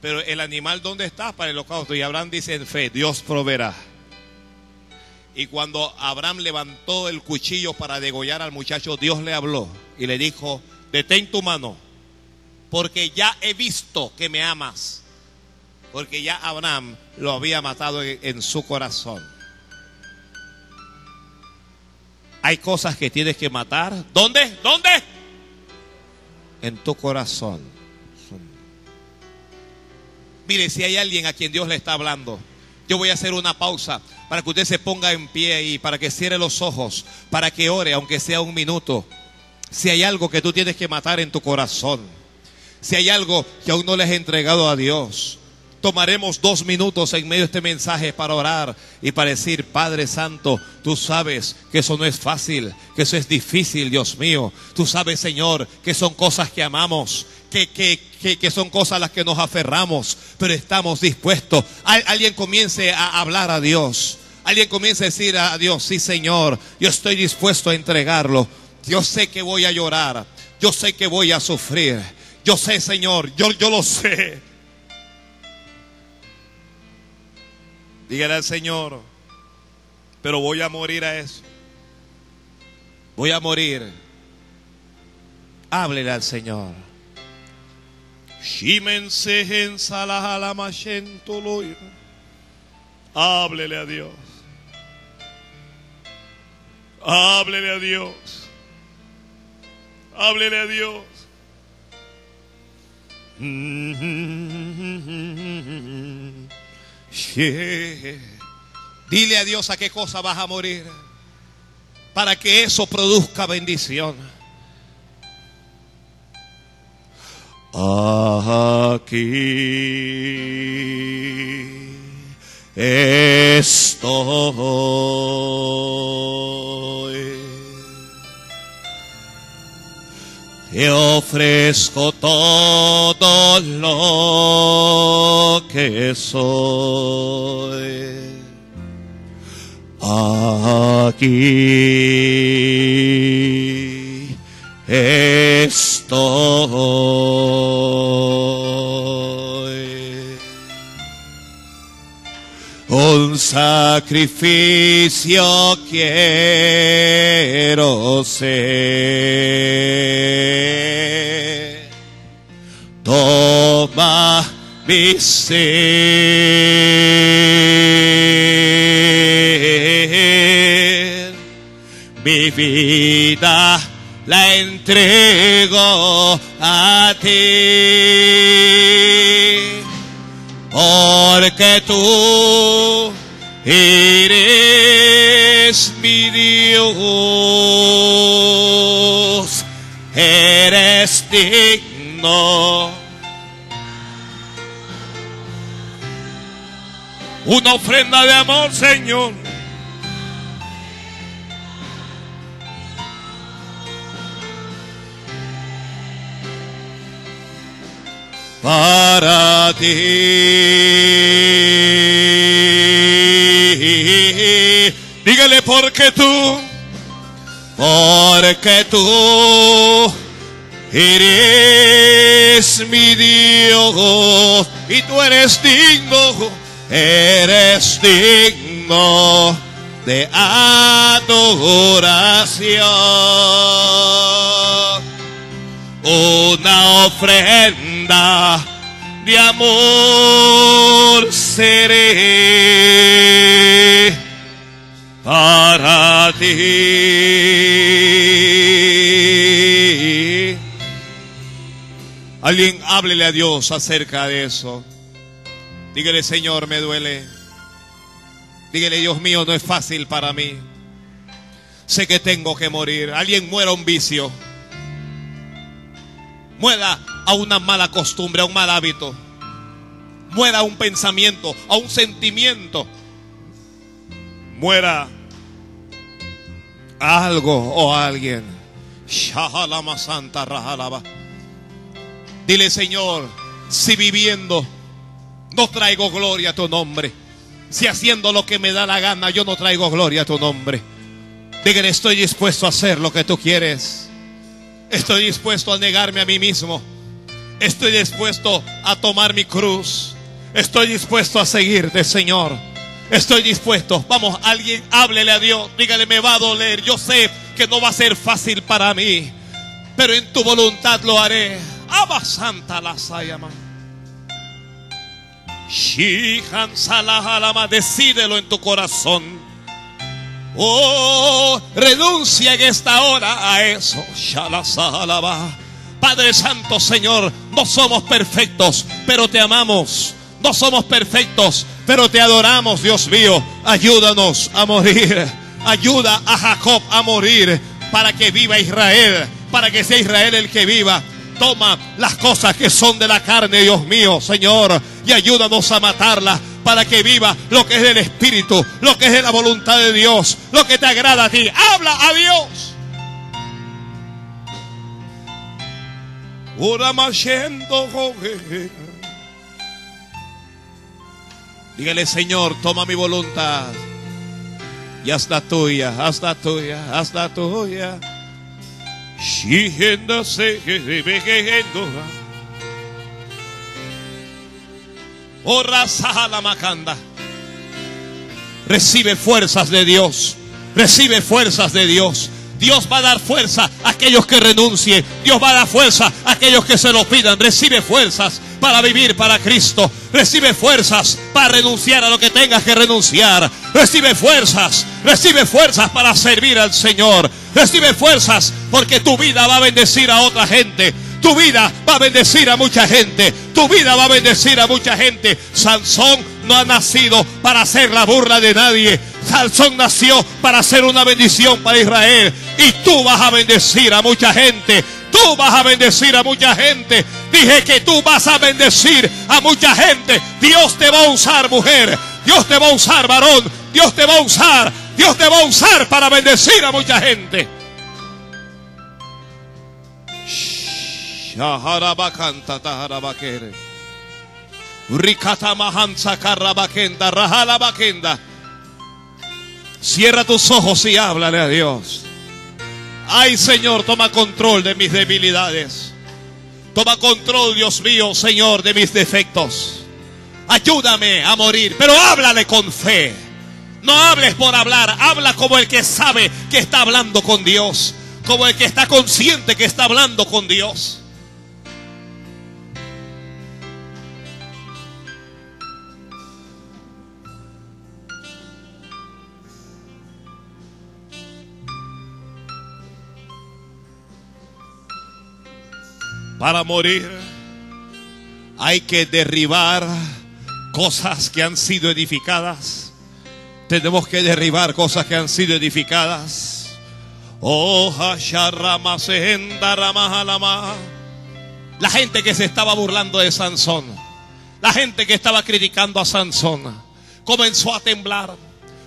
pero el animal ¿dónde está para el holocausto? Y Abraham dice en fe, Dios proveerá. Y cuando Abraham levantó el cuchillo para degollar al muchacho, Dios le habló y le dijo, detén tu mano, porque ya he visto que me amas, porque ya Abraham lo había matado en, en su corazón. Hay cosas que tienes que matar. ¿Dónde? ¿Dónde? En tu corazón. Mire, si hay alguien a quien Dios le está hablando, yo voy a hacer una pausa para que usted se ponga en pie y para que cierre los ojos, para que ore, aunque sea un minuto. Si hay algo que tú tienes que matar en tu corazón, si hay algo que aún no le has entregado a Dios, tomaremos dos minutos en medio de este mensaje para orar y para decir, Padre Santo, tú sabes que eso no es fácil, que eso es difícil, Dios mío. Tú sabes, Señor, que son cosas que amamos, que, que, que, que son cosas a las que nos aferramos, pero estamos dispuestos. Al- alguien comience a hablar a Dios. Alguien comience a decir a Dios, sí, Señor, yo estoy dispuesto a entregarlo. Yo sé que voy a llorar. Yo sé que voy a sufrir. Yo sé, Señor, yo, yo lo sé. Dígale al Señor, pero voy a morir a eso. Voy a morir. Háblele al Señor. Háblele a Dios. Háblele a Dios. Háblele a Dios. [laughs] Dile a Dios a qué cosa vas a morir. Para que eso produzca bendición. Aquí estoy. Te ofrezco todo lo que soy. Aquí estoy. Un sacrificio quiero ser. Toma mi ser. Mi vida la entrego a ti porque tú eres mi Dios, eres digno. Una ofrenda de amor, Señor. Para ti. Dígale porque tú, porque tú eres mi Dios y tú eres digno, eres digno de adoración una ofrenda de amor seré para ti. Alguien háblele a Dios acerca de eso. Dígale, Señor, me duele. Dígale, Dios mío, no es fácil para mí. Sé que tengo que morir. Alguien muera un vicio. Muera a una mala costumbre, a un mal hábito. Muera a un pensamiento, a un sentimiento. Muera algo o a alguien. Shahalama Santa Rajalaba. Dile, Señor, si viviendo no traigo gloria a tu nombre, si haciendo lo que me da la gana yo no traigo gloria a tu nombre, dígale, estoy dispuesto a hacer lo que tú quieres. Estoy dispuesto a negarme a mí mismo. Estoy dispuesto a tomar mi cruz. Estoy dispuesto a seguirte, Señor. Estoy dispuesto. Vamos, alguien háblele a Dios. Dígale, me va a doler. Yo sé que no va a ser fácil para mí. Pero en tu voluntad lo haré. Abba Santa la Sayama. Shihan Salahalama. Decídelo en tu corazón. Oh, renuncia en esta hora a eso. Padre Santo, Señor, no somos perfectos, pero te amamos. No somos perfectos, pero te adoramos, Dios mío. Ayúdanos a morir. Ayuda a Jacob a morir para que viva Israel, para que sea Israel el que viva. Toma las cosas que son de la carne, Dios mío, Señor, y ayúdanos a matarlas para que viva lo que es del Espíritu, lo que es de la voluntad de Dios, lo que te agrada a ti. Habla a Dios. Dígale, Señor, toma mi voluntad y haz la tuya, haz la tuya, haz la tuya. Oh, macanda. Recibe fuerzas de Dios. Recibe fuerzas de Dios. Dios va a dar fuerza a aquellos que renuncien. Dios va a dar fuerza a aquellos que se lo pidan. Recibe fuerzas para vivir para Cristo. Recibe fuerzas para renunciar a lo que tengas que renunciar. Recibe fuerzas. Recibe fuerzas para servir al Señor. Recibe fuerzas porque tu vida va a bendecir a otra gente. Tu vida va a bendecir a mucha gente. Tu vida va a bendecir a mucha gente. Sansón no ha nacido para hacer la burla de nadie. Sansón nació para hacer una bendición para Israel. Y tú vas a bendecir a mucha gente. Tú vas a bendecir a mucha gente. Dije que tú vas a bendecir a mucha gente. Dios te va a usar, mujer. Dios te va a usar, varón. Dios te va a usar. Dios te va a usar para bendecir a mucha gente. Rahalabakenda. Cierra tus ojos y háblale a Dios. Ay, Señor, toma control de mis debilidades. Toma control, Dios mío, Señor, de mis defectos. Ayúdame a morir, pero háblale con fe. No hables por hablar, habla como el que sabe que está hablando con Dios, como el que está consciente que está hablando con Dios. Para morir hay que derribar cosas que han sido edificadas. Tenemos que derribar cosas que han sido edificadas. Oh, la gente que se estaba burlando de Sansón, la gente que estaba criticando a Sansón, comenzó a temblar,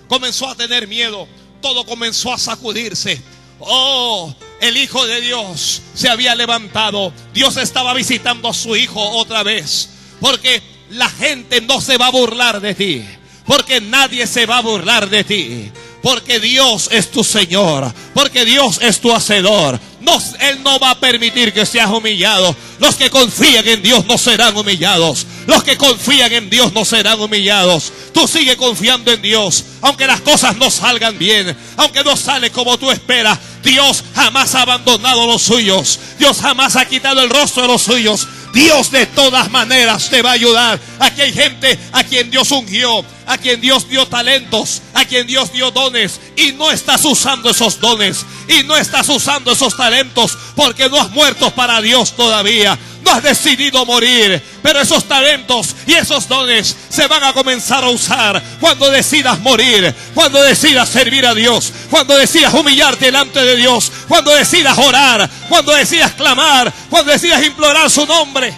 comenzó a tener miedo, todo comenzó a sacudirse. Oh, el Hijo de Dios se había levantado. Dios estaba visitando a su Hijo otra vez. Porque la gente no se va a burlar de ti. Porque nadie se va a burlar de ti. Porque Dios es tu Señor. Porque Dios es tu Hacedor. No, Él no va a permitir que seas humillado. Los que confían en Dios no serán humillados. Los que confían en Dios no serán humillados. Tú sigue confiando en Dios. Aunque las cosas no salgan bien. Aunque no sale como tú esperas. Dios jamás ha abandonado los suyos. Dios jamás ha quitado el rostro de los suyos. Dios de todas maneras te va a ayudar. Aquí hay gente a quien Dios ungió, a quien Dios dio talentos, a quien Dios dio dones y no estás usando esos dones y no estás usando esos talentos porque no has muerto para Dios todavía. No has decidido morir, pero esos talentos y esos dones se van a comenzar a usar cuando decidas morir, cuando decidas servir a Dios, cuando decidas humillarte delante de Dios, cuando decidas orar, cuando decidas clamar, cuando decidas implorar su nombre.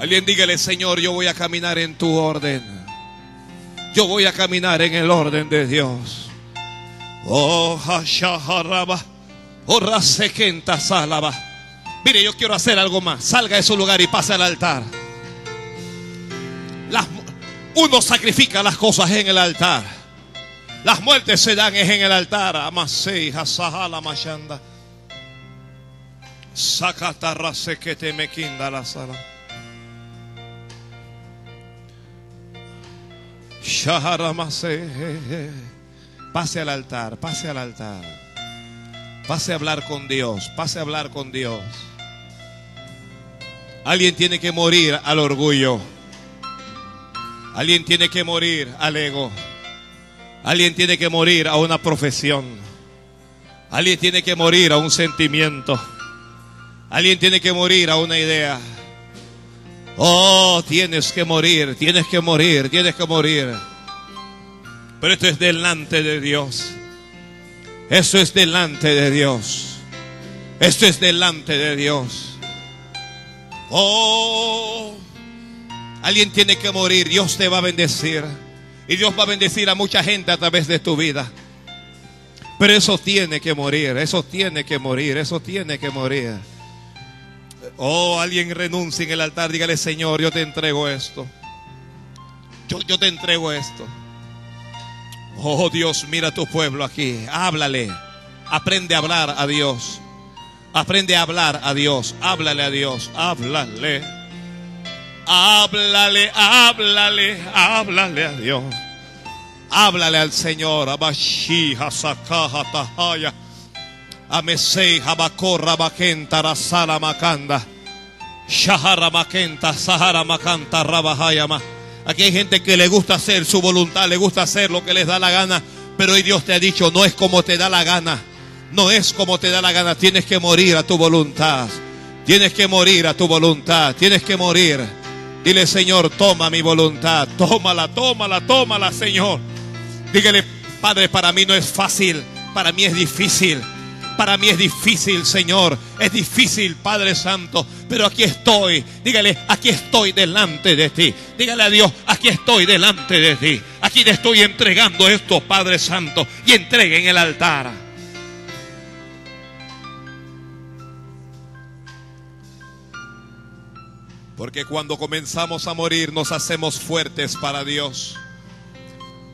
Alguien dígale, Señor, yo voy a caminar en tu orden. Yo voy a caminar en el orden de Dios. Oh, hashaharaba. Oh, rasekenta salaba. Mire, yo quiero hacer algo más. Salga de su lugar y pase al altar. Las, uno sacrifica las cosas en el altar. Las muertes se dan en el altar. Amasei, hasahala mashanda. Sakata te me quinda la sala. Pase al altar, pase al altar. Pase a hablar con Dios, pase a hablar con Dios. Alguien tiene que morir al orgullo. Alguien tiene que morir al ego. Alguien tiene que morir a una profesión. Alguien tiene que morir a un sentimiento. Alguien tiene que morir a una idea. Oh, tienes que morir, tienes que morir, tienes que morir. Pero esto es delante de Dios. Eso es delante de Dios. Esto es delante de Dios. Oh, alguien tiene que morir. Dios te va a bendecir. Y Dios va a bendecir a mucha gente a través de tu vida. Pero eso tiene que morir. Eso tiene que morir. Eso tiene que morir. Oh, alguien renuncia en el altar, dígale, Señor, yo te entrego esto. Yo, yo te entrego esto. Oh Dios, mira a tu pueblo aquí. Háblale. Aprende a hablar a Dios. Aprende a hablar a Dios. Háblale a Dios. Háblale. Háblale, háblale, háblale a Dios. Háblale al Señor. Abashi, Hasakaha, Tahaya. Amesei Habakorra Rasala Makanda. Shahara Makenta Sahara Makanta Rabahayama. Aquí hay gente que le gusta hacer su voluntad, le gusta hacer lo que les da la gana. Pero hoy Dios te ha dicho, no es como te da la gana. No es como te da la gana. Tienes que morir a tu voluntad. Tienes que morir a tu voluntad. Tienes que morir. Dile, Señor, toma mi voluntad. Tómala, tómala, tómala, Señor. Dígale, Padre, para mí no es fácil. Para mí es difícil. Para mí es difícil, Señor. Es difícil, Padre Santo. Pero aquí estoy. Dígale, aquí estoy delante de ti. Dígale a Dios, aquí estoy delante de ti. Aquí te estoy entregando esto, Padre Santo. Y entregue en el altar. Porque cuando comenzamos a morir nos hacemos fuertes para Dios.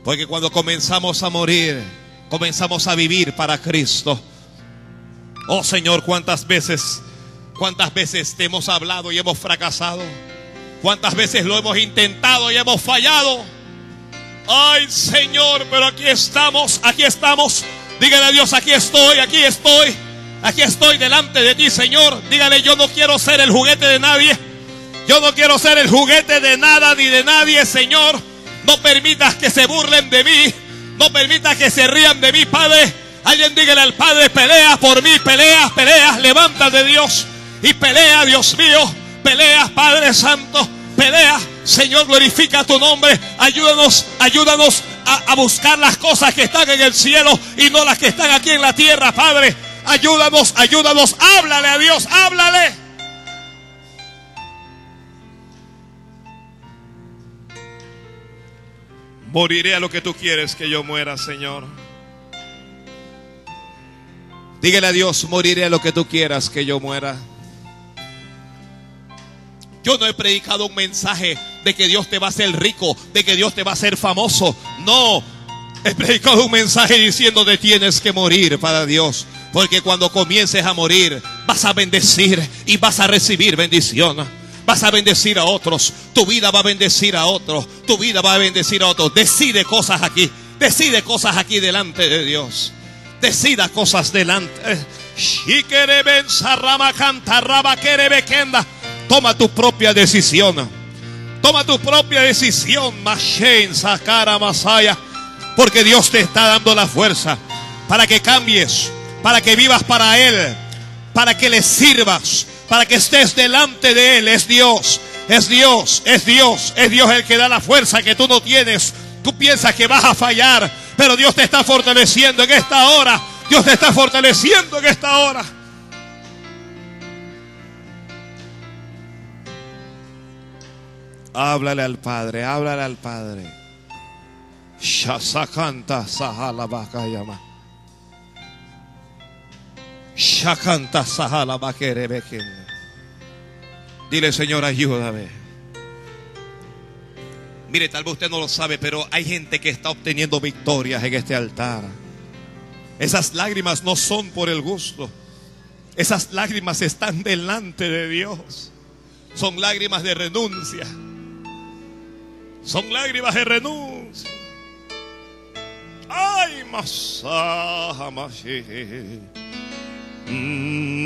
Porque cuando comenzamos a morir, comenzamos a vivir para Cristo. Oh Señor, cuántas veces, cuántas veces te hemos hablado y hemos fracasado. Cuántas veces lo hemos intentado y hemos fallado. Ay Señor, pero aquí estamos, aquí estamos. Dígale a Dios, aquí estoy, aquí estoy. Aquí estoy delante de ti, Señor. Dígale, yo no quiero ser el juguete de nadie. Yo no quiero ser el juguete de nada ni de nadie, Señor. No permitas que se burlen de mí. No permitas que se rían de mí, Padre. Alguien dígale al Padre, pelea por mí, pelea, pelea, levanta de Dios y pelea, Dios mío, pelea, Padre Santo, pelea. Señor, glorifica tu nombre. Ayúdanos, ayúdanos a, a, buscar las cosas que están en el cielo y no las que están aquí en la tierra, Padre. Ayúdanos, ayúdanos. Háblale a Dios, háblale. Moriré a lo que tú quieres que yo muera, Señor. Dígale a Dios, moriré a lo que tú quieras que yo muera. Yo no he predicado un mensaje de que Dios te va a hacer rico, de que Dios te va a hacer famoso. No, he predicado un mensaje diciendo que tienes que morir para Dios. Porque cuando comiences a morir, vas a bendecir y vas a recibir bendición. Vas a bendecir a otros. Tu vida va a bendecir a otros. Tu vida va a bendecir a otros. Decide cosas aquí. Decide cosas aquí delante de Dios decida cosas delante. Toma tu propia decisión. Toma tu propia decisión, Masaya. Porque Dios te está dando la fuerza para que cambies, para que vivas para Él, para que le sirvas, para que estés delante de Él. Es Dios, es Dios, es Dios, es Dios el que da la fuerza que tú no tienes. Tú piensas que vas a fallar, pero Dios te está fortaleciendo en esta hora. Dios te está fortaleciendo en esta hora. Háblale al Padre, háblale al Padre. Shasakanta sahala bakayama. Shakanta sahala bakerebekin. Dile, Señor, ayúdame. Mire, tal vez usted no lo sabe, pero hay gente que está obteniendo victorias en este altar. Esas lágrimas no son por el gusto. Esas lágrimas están delante de Dios. Son lágrimas de renuncia. Son lágrimas de renuncia. Ay, masaja, Mm.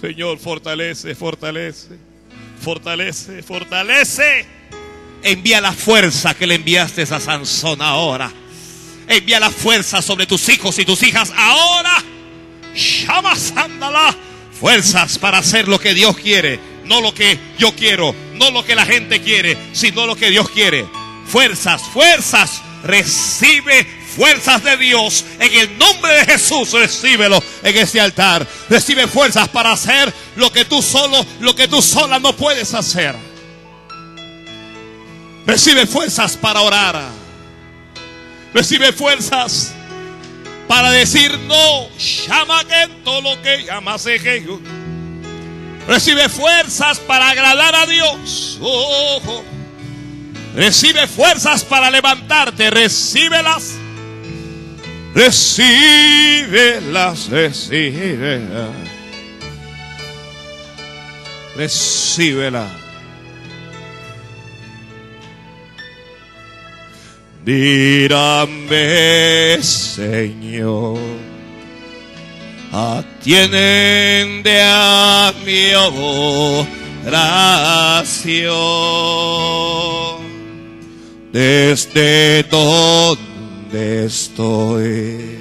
Señor, fortalece, fortalece, fortalece, fortalece. Envía la fuerza que le enviaste a Sansón ahora. Envía la fuerza sobre tus hijos y tus hijas ahora. Llama sándala. Fuerzas para hacer lo que Dios quiere. No lo que yo quiero. No lo que la gente quiere. Sino lo que Dios quiere. Fuerzas, fuerzas. Recibe fuerzas de Dios. En el nombre de Jesús, recíbelo en este altar. Recibe fuerzas para hacer lo que tú solo, lo que tú sola no puedes hacer. Recibe fuerzas para orar. Recibe fuerzas para decir no. Llama que todo lo que llama Recibe fuerzas para agradar a Dios. Recibe fuerzas para levantarte. Recíbelas. Recíbelas, recíbelas. Recíbelas. Mírame, Señor. Atiende a mi oración. Desde donde estoy.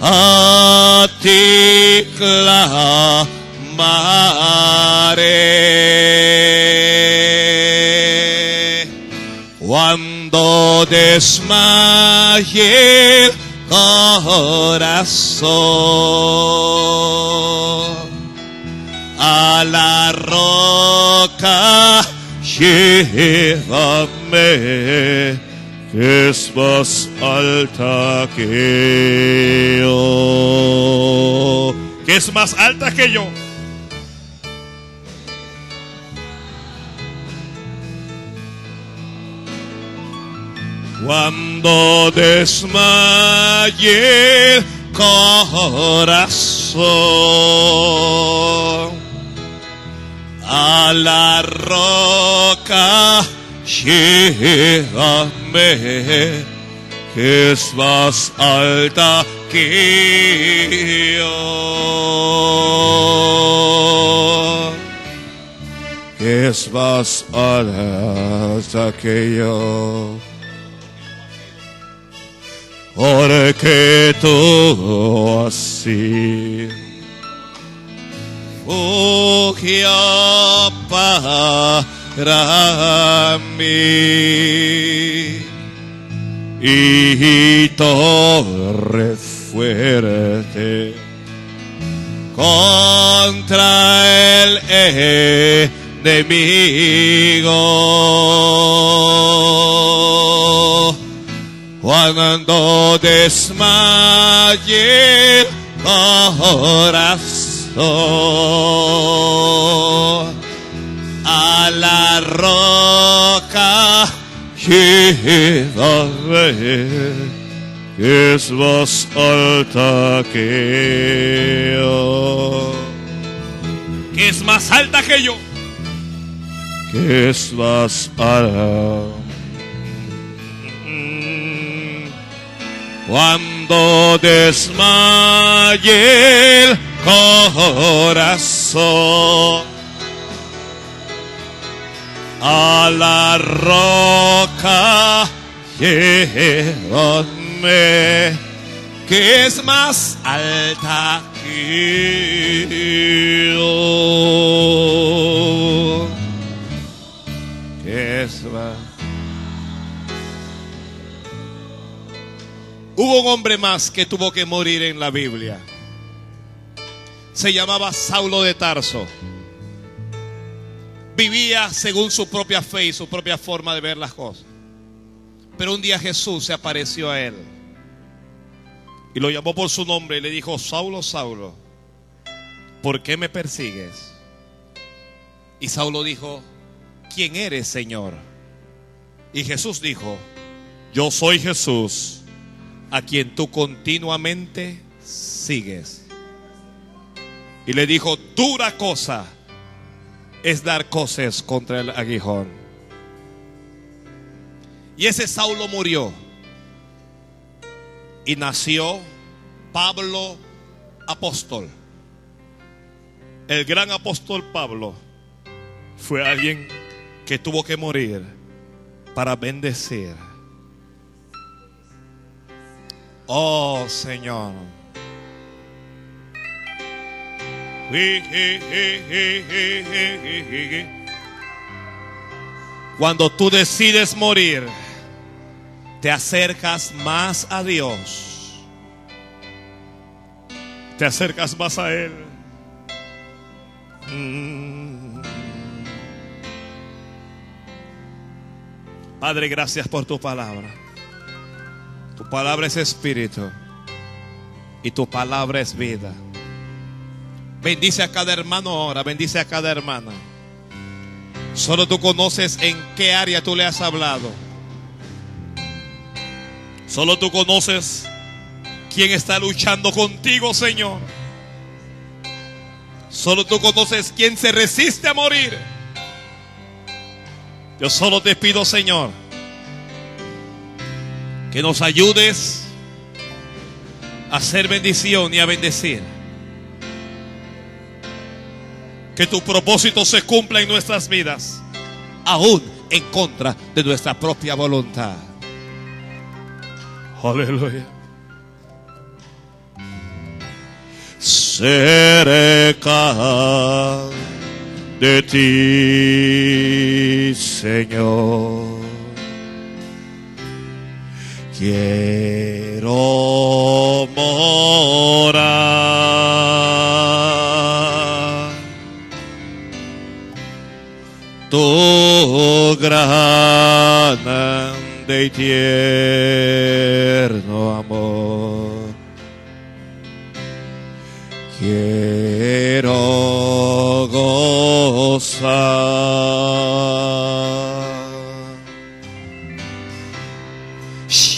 A ti clamaré. Cuando desmaye el corazón. A la roca llévame que es más alta que yo. Que es más alta que yo Cuando desmaye el corazón a la roca llévame que es más alta que yo. Que es más alta que yo porque tú así. Fugió para mí. Y torre fuerte contra el enemigo cuando desmaye el corazón a la roca que es más alta que yo. Que es más alta que yo. Que es más alta Cuando desmaye el corazón a la roca llévame que es más alta que yo. Que es más. Hubo un hombre más que tuvo que morir en la Biblia. Se llamaba Saulo de Tarso. Vivía según su propia fe y su propia forma de ver las cosas. Pero un día Jesús se apareció a él y lo llamó por su nombre y le dijo, Saulo, Saulo, ¿por qué me persigues? Y Saulo dijo, ¿quién eres, Señor? Y Jesús dijo, yo soy Jesús, a quien tú continuamente sigues. Y le dijo, dura cosa es dar cosas contra el aguijón. Y ese Saulo murió. Y nació Pablo apóstol. El gran apóstol Pablo fue alguien que tuvo que morir para bendecir. Oh Señor. Cuando tú decides morir, te acercas más a Dios. Te acercas más a Él. Mm. Padre, gracias por tu palabra. Tu palabra es espíritu y tu palabra es vida. Bendice a cada hermano ahora, bendice a cada hermana. Solo tú conoces en qué área tú le has hablado. Solo tú conoces quién está luchando contigo, Señor. Solo tú conoces quién se resiste a morir. Yo solo te pido, Señor, que nos ayudes a hacer bendición y a bendecir. Que tu propósito se cumpla en nuestras vidas, aún en contra de nuestra propia voluntad. Aleluya. Cerca de ti, Señor. Quiero morar. Tu grande y tierno amor. Quiero gozar.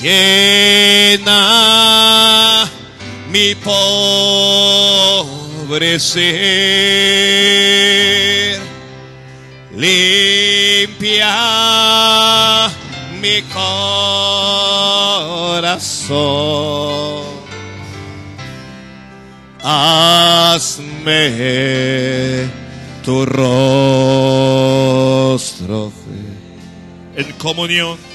Llena mi pobre ser. Limpia mi corazón. Hazme tu rostro en comunión.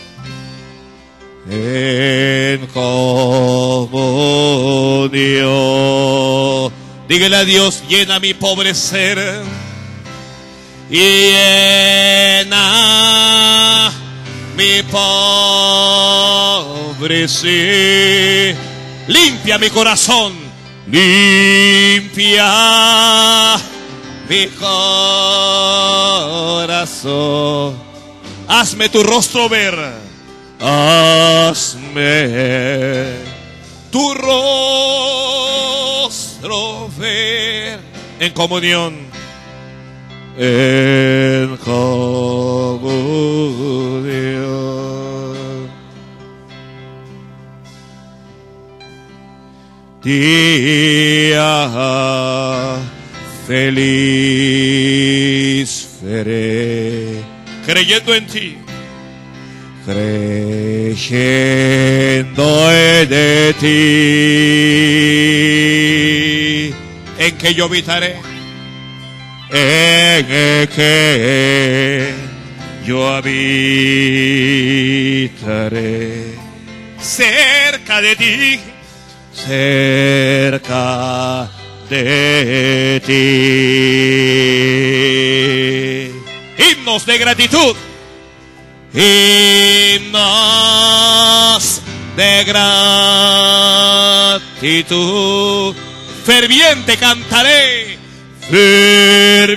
En comunión. Dígale a Dios, llena mi pobre ser. Llena mi pobre ser. Limpia mi corazón. Limpia mi corazón. Hazme tu rostro ver. Hazme tu rostro ver en comunión. En comunión. Día feliz veré creyendo en ti creyendo en ti, en que yo habitaré, en que yo habitaré. Cerca de ti, cerca de ti. Himnos de gratitud himnos de gratitud. Ferviente cantaré, ferviente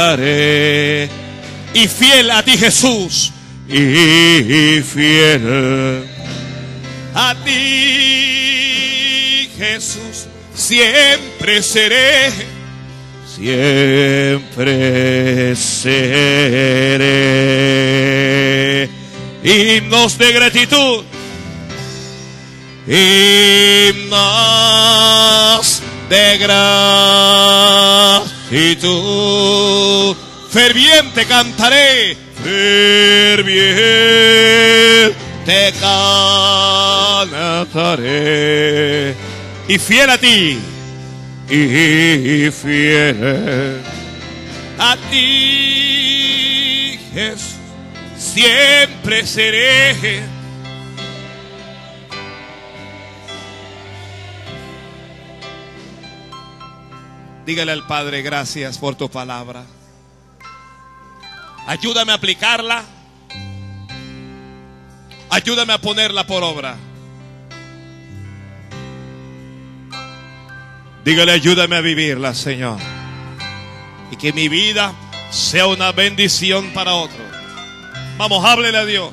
cantaré. Y fiel a ti Jesús, y fiel a ti Jesús, siempre seré siempre seré. Himnos de gratitud, himnos de gratitud. Ferviente cantaré, ferviente cantaré. Y fiel a ti, y fiel a ti, Jesús, siempre seré. Dígale al Padre, gracias por tu palabra. Ayúdame a aplicarla. Ayúdame a ponerla por obra. Dígale, ayúdame a vivirla, Señor. Y que mi vida sea una bendición para otro. Vamos, háblele a Dios.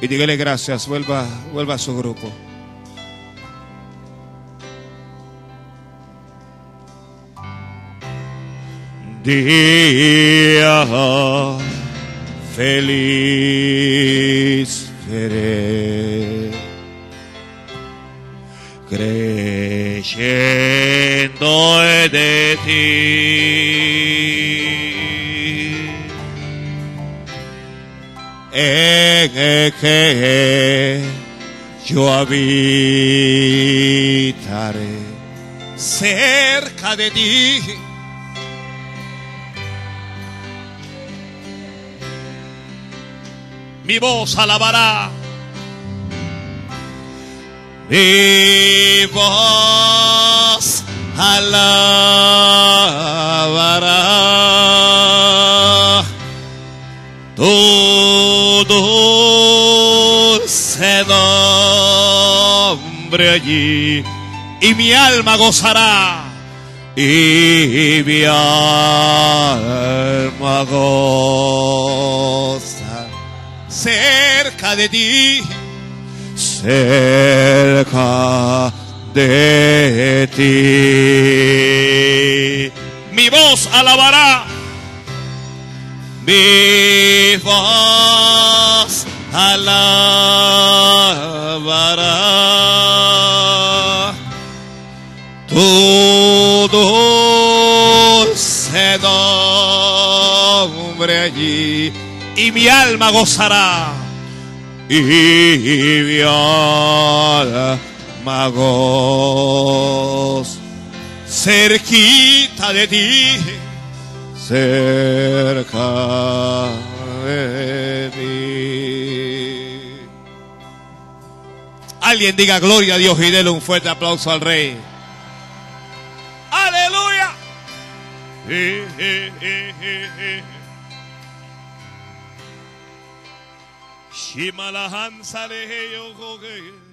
Y dígale gracias, vuelva, vuelva a su grupo. Día feliz seré, creyendo de ti. En el que yo habitaré cerca de ti. Mi voz alabará. Mi voz alabará. Tu dulce nombre allí y mi alma gozará. Y mi alma goza cerca de ti, cerca de ti. Mi voz alabará, mi voz alabará. Tu dulce nombre allí y mi alma gozará. Y mi alma goz cerquita de ti, cerca de ti. Alguien diga gloria a Dios y déle un fuerte aplauso al Rey. Aleluya. [laughs] Shimalahan Salehe Yogoge.